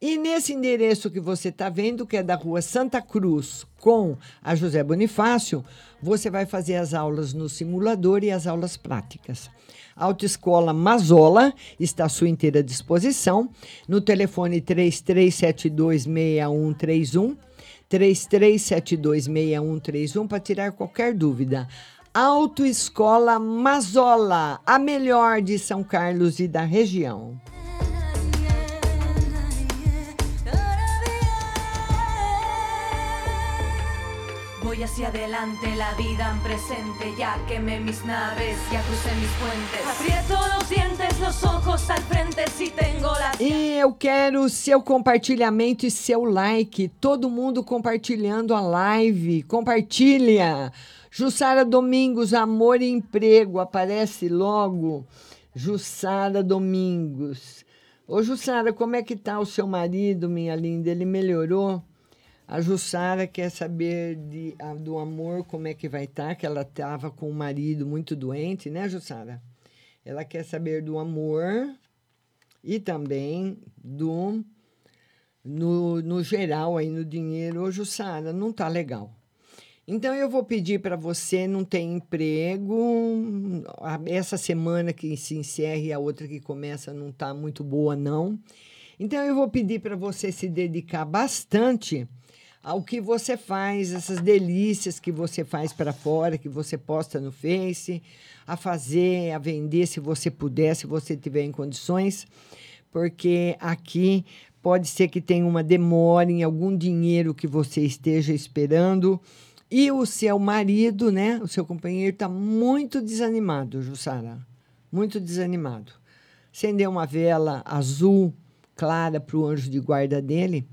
S10: E nesse endereço que você está vendo, que é da rua Santa Cruz, com a José Bonifácio, você vai fazer as aulas no simulador e as aulas práticas. Autoescola Mazola está à sua inteira disposição no telefone 33726131, 33726131 para tirar qualquer dúvida. Autoescola Mazola, a melhor de São Carlos e da região.
S5: Voy hacia adelante, la vida en presente. Ya quemé mis naves, ya crucé mis puentes. Aprieto los dientes, los ojos al frente. Si tengo las
S10: E eu quero seu compartilhamento e seu like. Todo mundo compartilhando a live. Compartilha. Jussara Domingos, amor e emprego. Aparece logo. Jussara Domingos. Ô, Jussara, como é que tá o seu marido, minha linda? Ele melhorou? A Jussara quer saber de, a- do amor, como é que vai estar, que ela estava com o marido muito doente, né, Jussara? Ela quer saber do amor e também do no, no geral aí no dinheiro, ô Jussara, não tá legal. Então eu vou pedir para você não tem emprego, essa semana que se encerra e a outra que começa não tá muito boa não. Então eu vou pedir para você se dedicar bastante ao que você faz, essas delícias que você faz para fora, que você posta no Face, a fazer, a vender, se você puder, se você tiver em condições, porque aqui pode ser que tenha uma demora em algum dinheiro que você esteja esperando. E o seu marido, né, o seu companheiro, está muito desanimado, Jussara. Muito desanimado. Acendeu uma vela azul clara para o anjo de guarda dele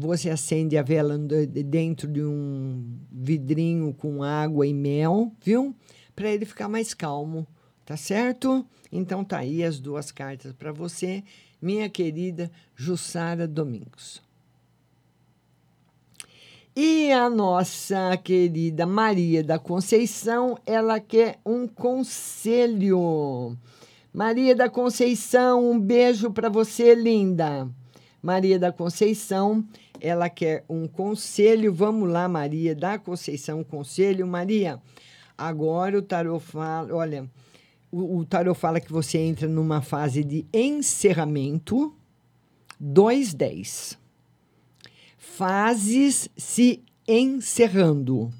S10: você acende a vela dentro de um vidrinho com água e mel, viu? Para ele ficar mais calmo, tá certo? Então tá aí as duas cartas para você, minha querida Jussara Domingos. E a nossa querida Maria da Conceição, ela quer um conselho. Maria da Conceição, um beijo para você, linda. Maria da Conceição, ela quer um conselho. Vamos lá, Maria da Conceição, conselho. Maria, agora o tarô fala, olha, o, o tarô fala que você entra numa fase de encerramento. 210. Fases se encerrando.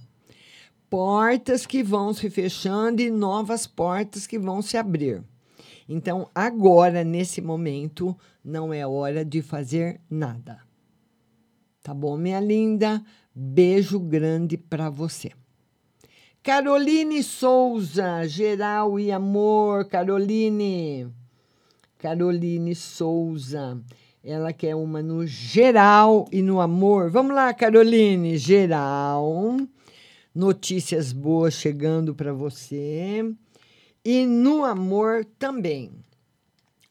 S10: Portas que vão se fechando e novas portas que vão se abrir. Então, agora, nesse momento, não é hora de fazer nada. Tá bom, minha linda? Beijo grande para você. Caroline Souza, geral e amor, Caroline. Caroline Souza. Ela quer uma no geral e no amor. Vamos lá, Caroline, geral. Notícias boas chegando para você e no amor também.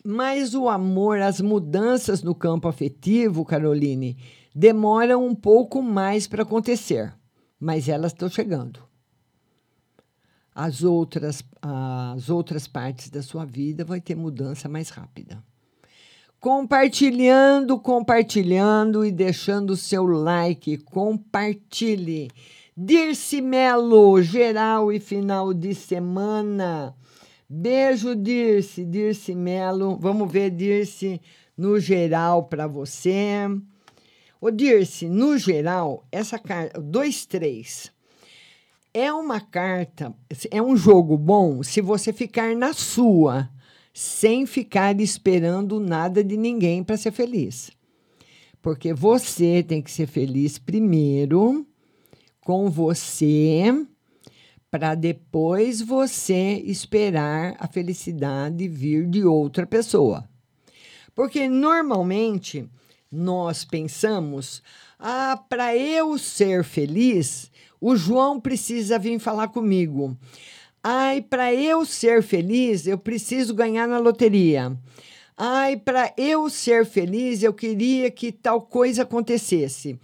S10: Mas o amor, as mudanças no campo afetivo, Caroline, demoram um pouco mais para acontecer, mas elas estão chegando. As outras, as outras partes da sua vida vai ter mudança mais rápida. Compartilhando, compartilhando e deixando o seu like, compartilhe. Dirce Melo, geral e final de semana. Beijo, Dirce, Dirce Melo. Vamos ver, Dirce, no geral para você. Ô, Dirce, no geral, essa carta, 2-3, é uma carta, é um jogo bom se você ficar na sua, sem ficar esperando nada de ninguém para ser feliz. Porque você tem que ser feliz primeiro com você para depois você esperar a felicidade vir de outra pessoa. Porque normalmente nós pensamos: ah, para eu ser feliz, o João precisa vir falar comigo. Ai, para eu ser feliz, eu preciso ganhar na loteria. Ai, para eu ser feliz, eu queria que tal coisa acontecesse.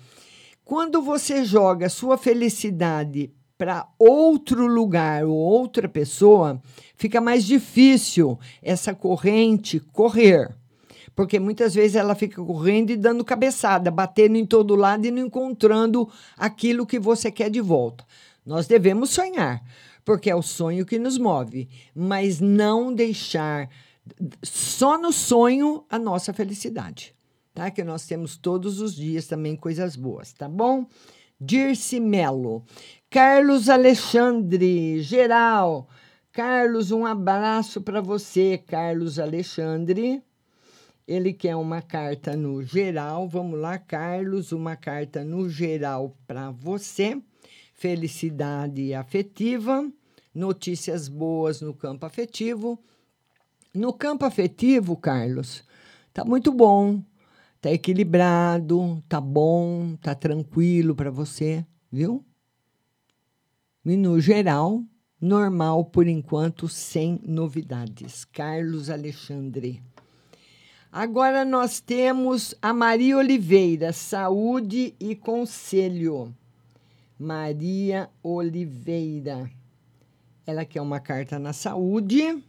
S10: Quando você joga sua felicidade para outro lugar ou outra pessoa, fica mais difícil essa corrente correr. Porque muitas vezes ela fica correndo e dando cabeçada, batendo em todo lado e não encontrando aquilo que você quer de volta. Nós devemos sonhar, porque é o sonho que nos move, mas não deixar só no sonho a nossa felicidade tá? Que nós temos todos os dias também coisas boas, tá bom? Dirce Melo. Carlos Alexandre, geral. Carlos, um abraço para você, Carlos Alexandre. Ele quer uma carta no geral. Vamos lá, Carlos, uma carta no geral para você. Felicidade afetiva, notícias boas no campo afetivo. No campo afetivo, Carlos, tá muito bom tá equilibrado, tá bom, tá tranquilo para você, viu? E no geral, normal por enquanto, sem novidades. Carlos Alexandre. Agora nós temos a Maria Oliveira, Saúde e Conselho. Maria Oliveira. Ela quer uma carta na saúde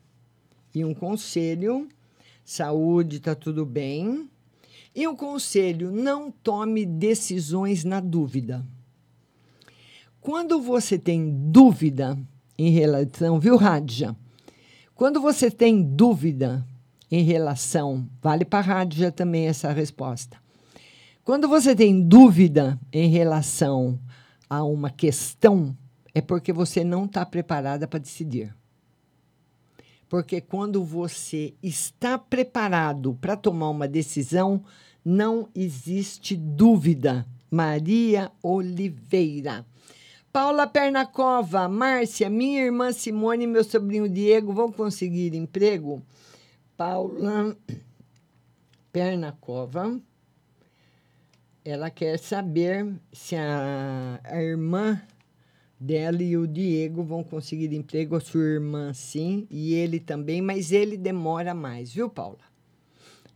S10: e um conselho. Saúde, tá tudo bem. E o conselho: não tome decisões na dúvida. Quando você tem dúvida em relação, viu, Radja? Quando você tem dúvida em relação, vale para a Radja também essa resposta. Quando você tem dúvida em relação a uma questão, é porque você não está preparada para decidir. Porque quando você está preparado para tomar uma decisão, não existe dúvida. Maria Oliveira. Paula Pernacova, Márcia, minha irmã Simone e meu sobrinho Diego vão conseguir emprego? Paula Pernacova. Ela quer saber se a, a irmã dela e o Diego vão conseguir emprego, a sua irmã sim, e ele também, mas ele demora mais, viu, Paula?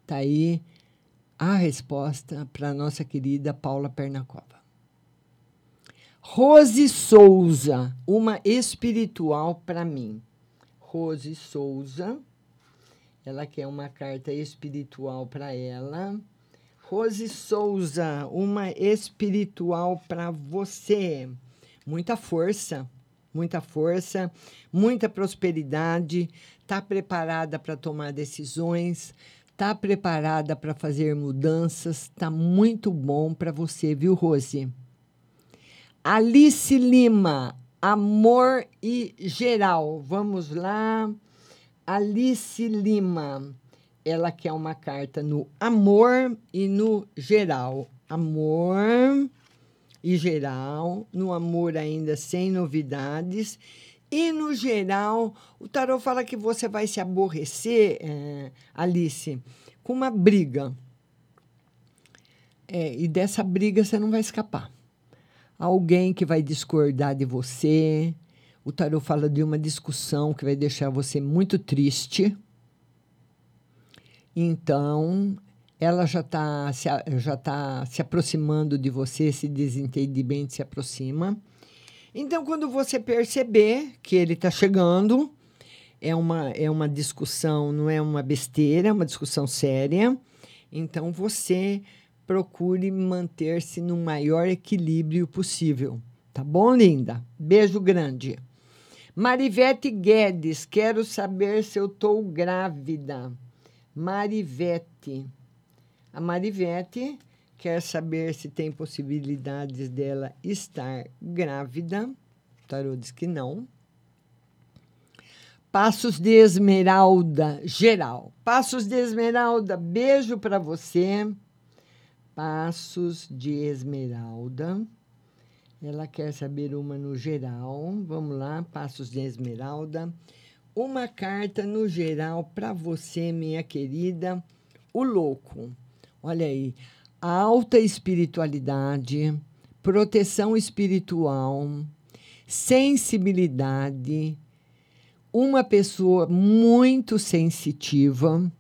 S10: Tá aí a resposta para nossa querida Paula Pernacova. Rose Souza, uma espiritual para mim. Rose Souza, ela quer uma carta espiritual para ela. Rose Souza, uma espiritual para você muita força, muita força, muita prosperidade, está preparada para tomar decisões, está preparada para fazer mudanças, está muito bom para você, viu, Rose? Alice Lima, amor e geral. Vamos lá. Alice Lima, ela quer uma carta no amor e no geral. Amor e geral, no amor ainda sem novidades. E no geral, o tarot fala que você vai se aborrecer, é, Alice, com uma briga. É, e dessa briga você não vai escapar. Alguém que vai discordar de você. O tarot fala de uma discussão que vai deixar você muito triste. Então, ela já está se, já tá se aproximando de você, esse desentendimento se aproxima. Então, quando você perceber que ele está chegando, é uma, é uma discussão, não é uma besteira, é uma discussão séria. Então, você procure manter-se no maior equilíbrio possível. Tá bom, linda? Beijo grande. Marivete Guedes, quero saber se eu estou grávida. Marivete. A Marivete quer saber se tem possibilidades dela estar grávida. O tarô diz que não. Passos de Esmeralda, geral. Passos de Esmeralda, beijo para você. Passos de Esmeralda. Ela quer saber uma no geral. Vamos lá, Passos de Esmeralda. Uma carta no geral para você, minha querida. O louco. Olha aí, alta espiritualidade, proteção espiritual, sensibilidade, uma pessoa muito sensitiva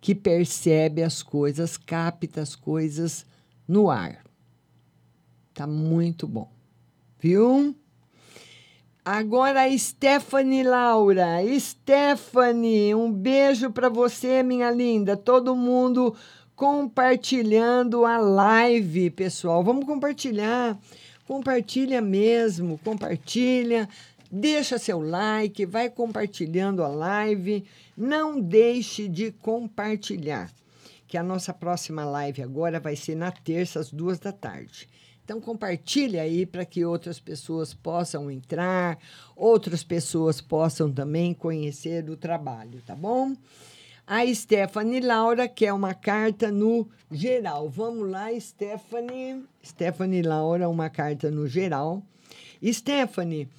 S10: que percebe as coisas, capta as coisas no ar. Tá muito bom. Viu? Agora a Stephanie Laura. Stephanie, um beijo para você, minha linda. Todo mundo compartilhando a live, pessoal. Vamos compartilhar. Compartilha mesmo, compartilha. Deixa seu like, vai compartilhando a live. Não deixe de compartilhar, que a nossa próxima live agora vai ser na terça, às duas da tarde. Então, compartilhe aí para que outras pessoas possam entrar, outras pessoas possam também conhecer o trabalho, tá bom? A Stephanie Laura quer uma carta no geral. Vamos lá, Stephanie. Stephanie Laura, uma carta no geral. Stephanie,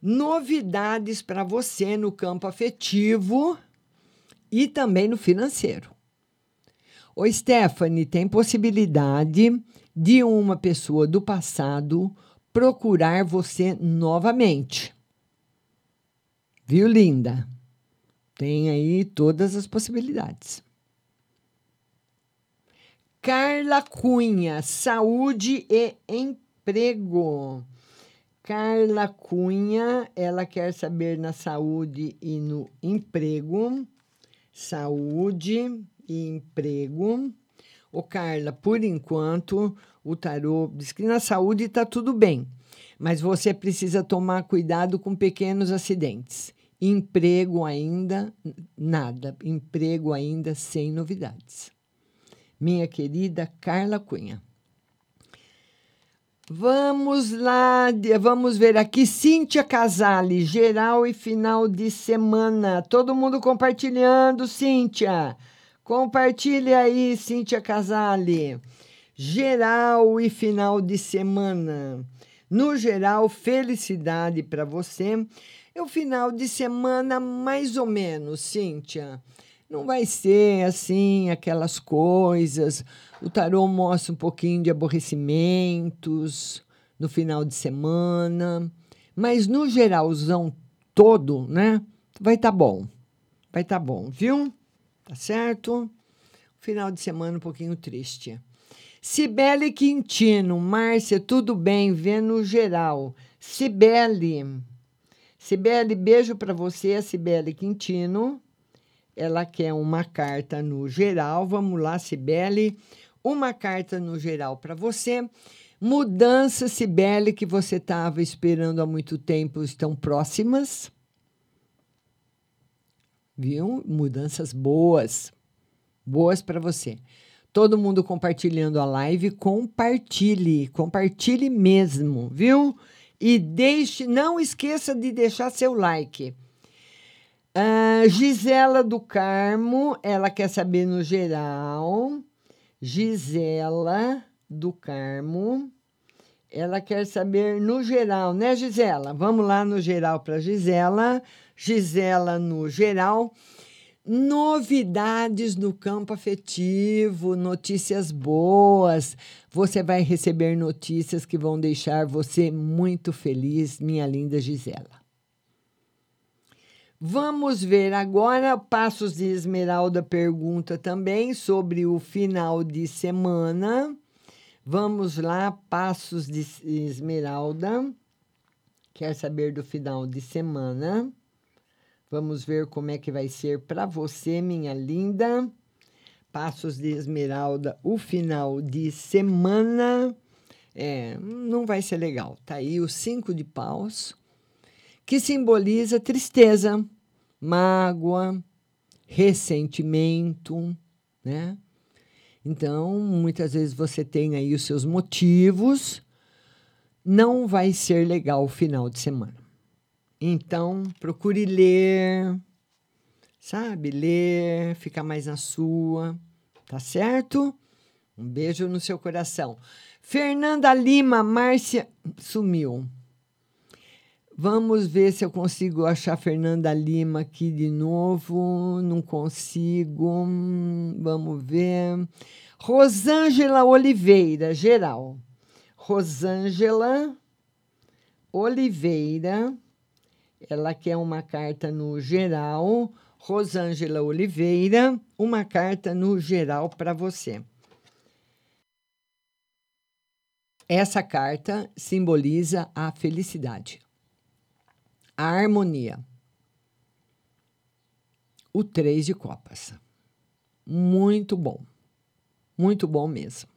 S10: novidades para você no campo afetivo e também no financeiro. O Stephanie tem possibilidade de uma pessoa do passado procurar você novamente. Viu, linda? Tem aí todas as possibilidades. Carla Cunha, saúde e emprego. Carla Cunha, ela quer saber na saúde e no emprego. Saúde e emprego. Ô, Carla, por enquanto, o tarô diz que na saúde está tudo bem, mas você precisa tomar cuidado com pequenos acidentes. Emprego ainda, nada. Emprego ainda sem novidades. Minha querida Carla Cunha. Vamos lá, vamos ver aqui. Cíntia Casale, geral e final de semana. Todo mundo compartilhando, Cíntia. Compartilha aí, Cíntia Casale. Geral e final de semana. No geral, felicidade para você. É o final de semana mais ou menos, Cíntia. Não vai ser assim, aquelas coisas. O tarô mostra um pouquinho de aborrecimentos no final de semana. Mas no geralzão todo, né? Vai estar bom. Vai estar bom, viu? Tá certo? Final de semana um pouquinho triste. Cibele Quintino, Márcia, tudo bem? Vê no geral. Cibele. Cibele, beijo para você, Cibele Quintino. Ela quer uma carta no geral. Vamos lá, Cibele. Uma carta no geral para você. Mudança, Cibele, que você estava esperando há muito tempo, estão próximas. Viu? Mudanças boas. Boas para você. Todo mundo compartilhando a live, compartilhe, compartilhe mesmo, viu? E deixe, não esqueça de deixar seu like. Ah, Gisela do Carmo, ela quer saber no geral. Gisela do Carmo, ela quer saber no geral, né, Gisela? Vamos lá no geral para Gisela. Gisela no geral. Novidades no campo afetivo, notícias boas. Você vai receber notícias que vão deixar você muito feliz, minha linda Gisela. Vamos ver agora. Passos de Esmeralda pergunta também sobre o final de semana. Vamos lá, Passos de Esmeralda. Quer saber do final de semana? Vamos ver como é que vai ser para você, minha linda. Passos de Esmeralda, o final de semana. É, não vai ser legal. Tá aí o cinco de paus, que simboliza tristeza, mágoa, ressentimento, né? Então, muitas vezes você tem aí os seus motivos. Não vai ser legal o final de semana. Então, procure ler, sabe? Ler, ficar mais na sua, tá certo? Um beijo no seu coração. Fernanda Lima, Márcia sumiu. Vamos ver se eu consigo achar Fernanda Lima aqui de novo. Não consigo. Vamos ver. Rosângela Oliveira, geral. Rosângela Oliveira. Ela quer uma carta no geral. Rosângela Oliveira, uma carta no geral para você. Essa carta simboliza a felicidade, a harmonia. O três de copas. Muito bom. Muito bom mesmo.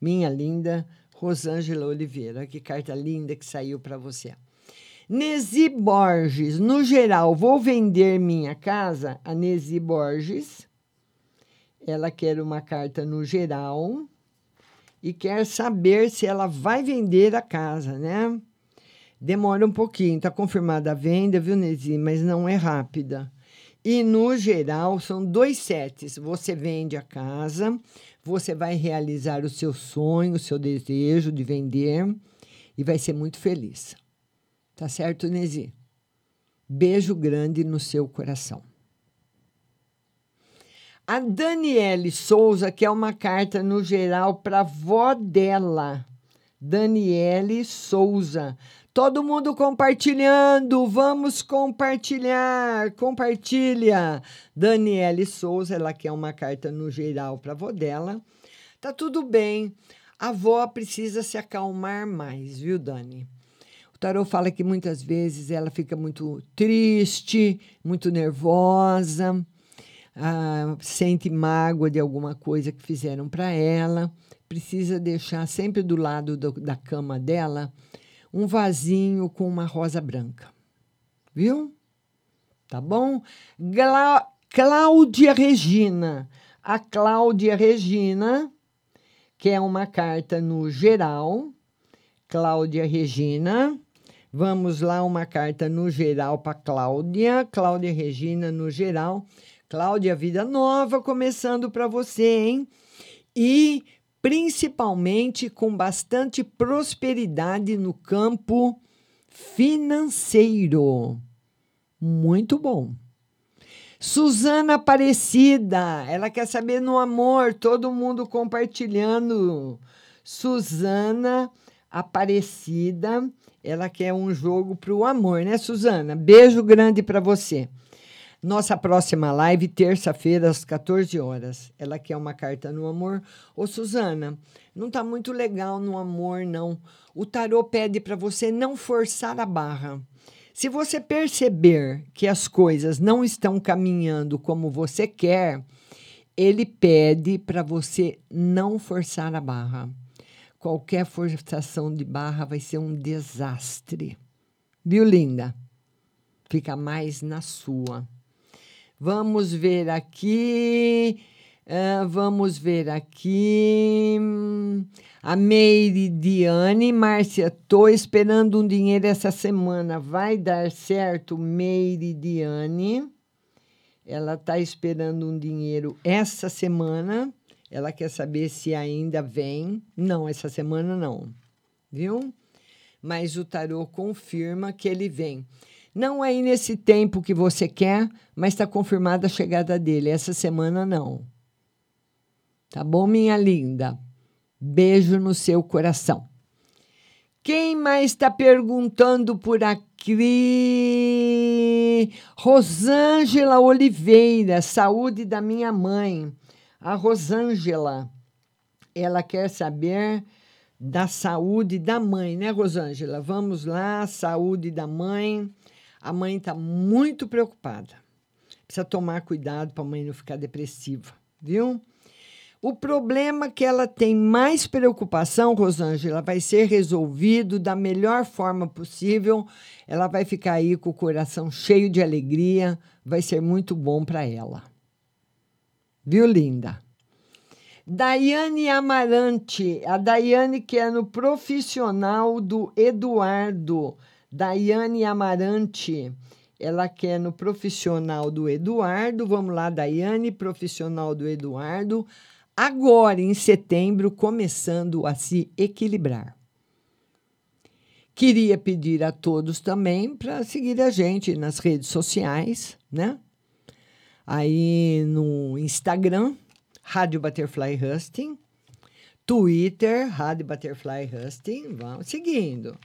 S10: Minha linda Rosângela Oliveira, que carta linda que saiu para você. Nesi Borges, no geral, vou vender minha casa. A Nesi Borges, ela quer uma carta no geral e quer saber se ela vai vender a casa, né? Demora um pouquinho, tá confirmada a venda, viu, Nesi? Mas não é rápida. E no geral, são dois sets. Você vende a casa, você vai realizar o seu sonho, o seu desejo de vender e vai ser muito feliz. Tá certo, Nesi? Beijo grande no seu coração. A Daniele Souza quer uma carta no geral para vó dela. Daniele Souza. Todo mundo compartilhando, vamos compartilhar, compartilha. Daniele Souza, ela quer uma carta no geral para a avó dela. Tá tudo bem, a avó precisa se acalmar mais, viu, Dani? O tarô fala que muitas vezes ela fica muito triste, muito nervosa, ah, sente mágoa de alguma coisa que fizeram para ela. Precisa deixar sempre do lado do, da cama dela um vasinho com uma rosa branca. Viu? Tá bom? Gla Cláudia Regina. A Cláudia Regina quer uma carta no geral Cláudia Regina. Vamos lá, uma carta no geral para Cláudia. Cláudia Regina no geral. Cláudia, vida nova começando para você, hein? E principalmente com bastante prosperidade no campo financeiro. Muito bom. Suzana Aparecida, ela quer saber no amor, todo mundo compartilhando. Suzana Aparecida, ela quer um jogo para o amor, né, Suzana? Beijo grande para você. Nossa próxima live, terça-feira, às 14 horas. Ela quer uma carta no amor. Ô, Suzana, não tá muito legal no amor, não. O tarô pede para você não forçar a barra. Se você perceber que as coisas não estão caminhando como você quer, ele pede para você não forçar a barra. Qualquer forçação de barra vai ser um desastre. Viu, linda? Fica mais na sua. Vamos ver aqui. Uh, vamos ver aqui. A Meiridiane, Márcia, tô esperando um dinheiro essa semana. Vai dar certo, Meiridiane? Ela está esperando um dinheiro essa semana. Ela quer saber se ainda vem. Não, essa semana não. Viu? Mas o tarô confirma que ele vem. Não aí nesse tempo que você quer, mas está confirmada a chegada dele. Essa semana não. Tá bom, minha linda? Beijo no seu coração. Quem mais está perguntando por aqui? Rosângela Oliveira, saúde da minha mãe. A Rosângela, ela quer saber da saúde da mãe, né, Rosângela? Vamos lá, saúde da mãe. A mãe está muito preocupada. Precisa tomar cuidado para a mãe não ficar depressiva, viu? O problema que ela tem mais preocupação, Rosângela, vai ser resolvido da melhor forma possível. Ela vai ficar aí com o coração cheio de alegria, vai ser muito bom para ela. Viu, linda? Daiane Amarante, a Daiane que é no profissional do Eduardo. Daiane Amarante, ela quer no profissional do Eduardo. Vamos lá, Daiane, profissional do Eduardo. Agora, em setembro, começando a se equilibrar. Queria pedir a todos também para seguir a gente nas redes sociais, né? Aí no Instagram, Rádio Butterfly Husting, Twitter, Rádio Butterfly Husting, vamos seguindo.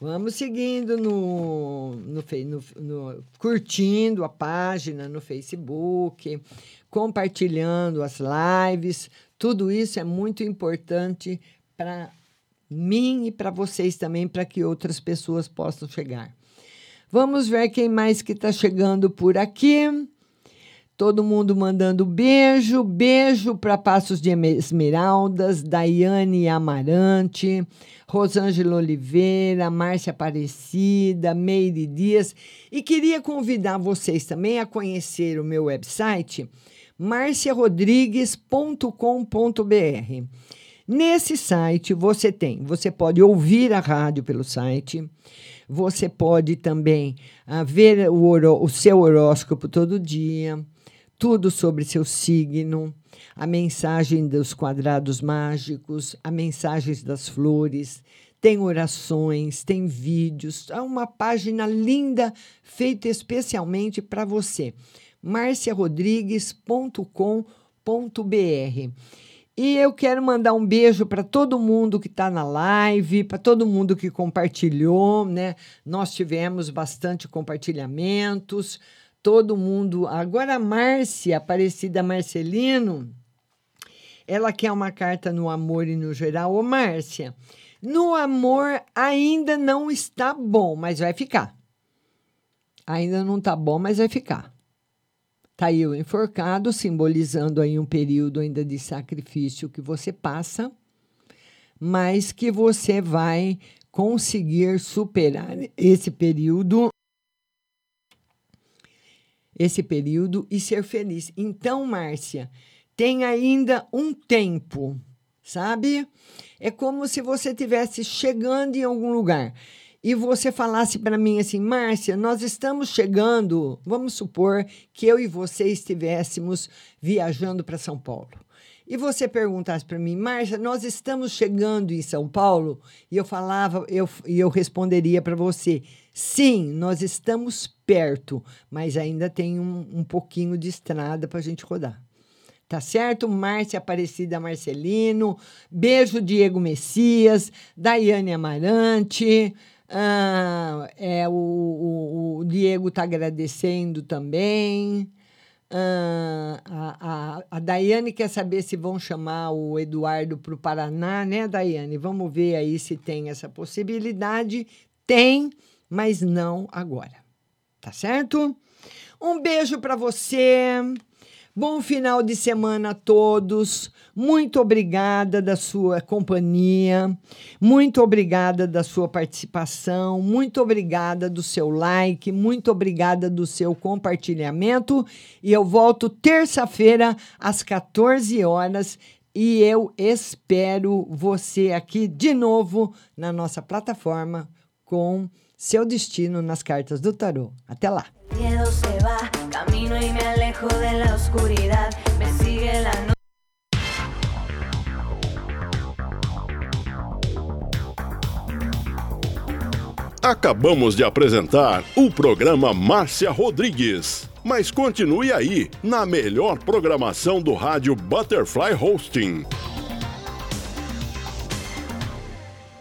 S10: Vamos seguindo no, no, no, no, curtindo a página no Facebook, compartilhando as lives. Tudo isso é muito importante para mim e para vocês também, para que outras pessoas possam chegar. Vamos ver quem mais que está chegando por aqui. Todo mundo mandando beijo, beijo para Passos de Esmeraldas, Daiane Amarante, Rosângela Oliveira, Márcia Aparecida, Meire Dias. E queria convidar vocês também a conhecer o meu website, marciarodrigues.com.br. Nesse site você tem, você pode ouvir a rádio pelo site, você pode também uh, ver o, o seu horóscopo todo dia tudo sobre seu signo, a mensagem dos quadrados mágicos, a mensagens das flores, tem orações, tem vídeos, é uma página linda feita especialmente para você. marciarodrigues.com.br. E eu quero mandar um beijo para todo mundo que está na live, para todo mundo que compartilhou, né? Nós tivemos bastante compartilhamentos todo mundo. Agora a Márcia, Aparecida Marcelino, ela quer uma carta no amor e no geral. Ô, Márcia, no amor ainda não está bom, mas vai ficar. Ainda não está bom, mas vai ficar. Tá aí o enforcado, simbolizando aí um período ainda de sacrifício que você passa, mas que você vai conseguir superar esse período esse período e ser feliz. Então, Márcia, tem ainda um tempo, sabe? É como se você estivesse chegando em algum lugar e você falasse para mim assim, Márcia, nós estamos chegando, vamos supor que eu e você estivéssemos viajando para São Paulo. E você perguntasse para mim, Márcia, nós estamos chegando em São Paulo? E eu falava, eu, e eu responderia para você, sim, nós estamos perto, mas ainda tem um, um pouquinho de estrada para a gente rodar. Tá certo? Márcia Aparecida Marcelino, beijo Diego Messias, Daiane Amarante, ah, é, o, o, o Diego está agradecendo também. Ah, a, a, a Daiane quer saber se vão chamar o Eduardo para o Paraná, né, Daiane? Vamos ver aí se tem essa possibilidade. Tem, mas não agora. Tá certo? Um beijo para você. Bom final de semana a todos. Muito obrigada da sua companhia. Muito obrigada da sua participação. Muito obrigada do seu like. Muito obrigada do seu compartilhamento. E eu volto terça-feira às 14 horas. E eu espero você aqui de novo na nossa plataforma com seu destino nas cartas do tarô. Até lá!
S11: Acabamos de apresentar o programa Márcia Rodrigues. Mas continue aí, na melhor programação do rádio Butterfly Hosting.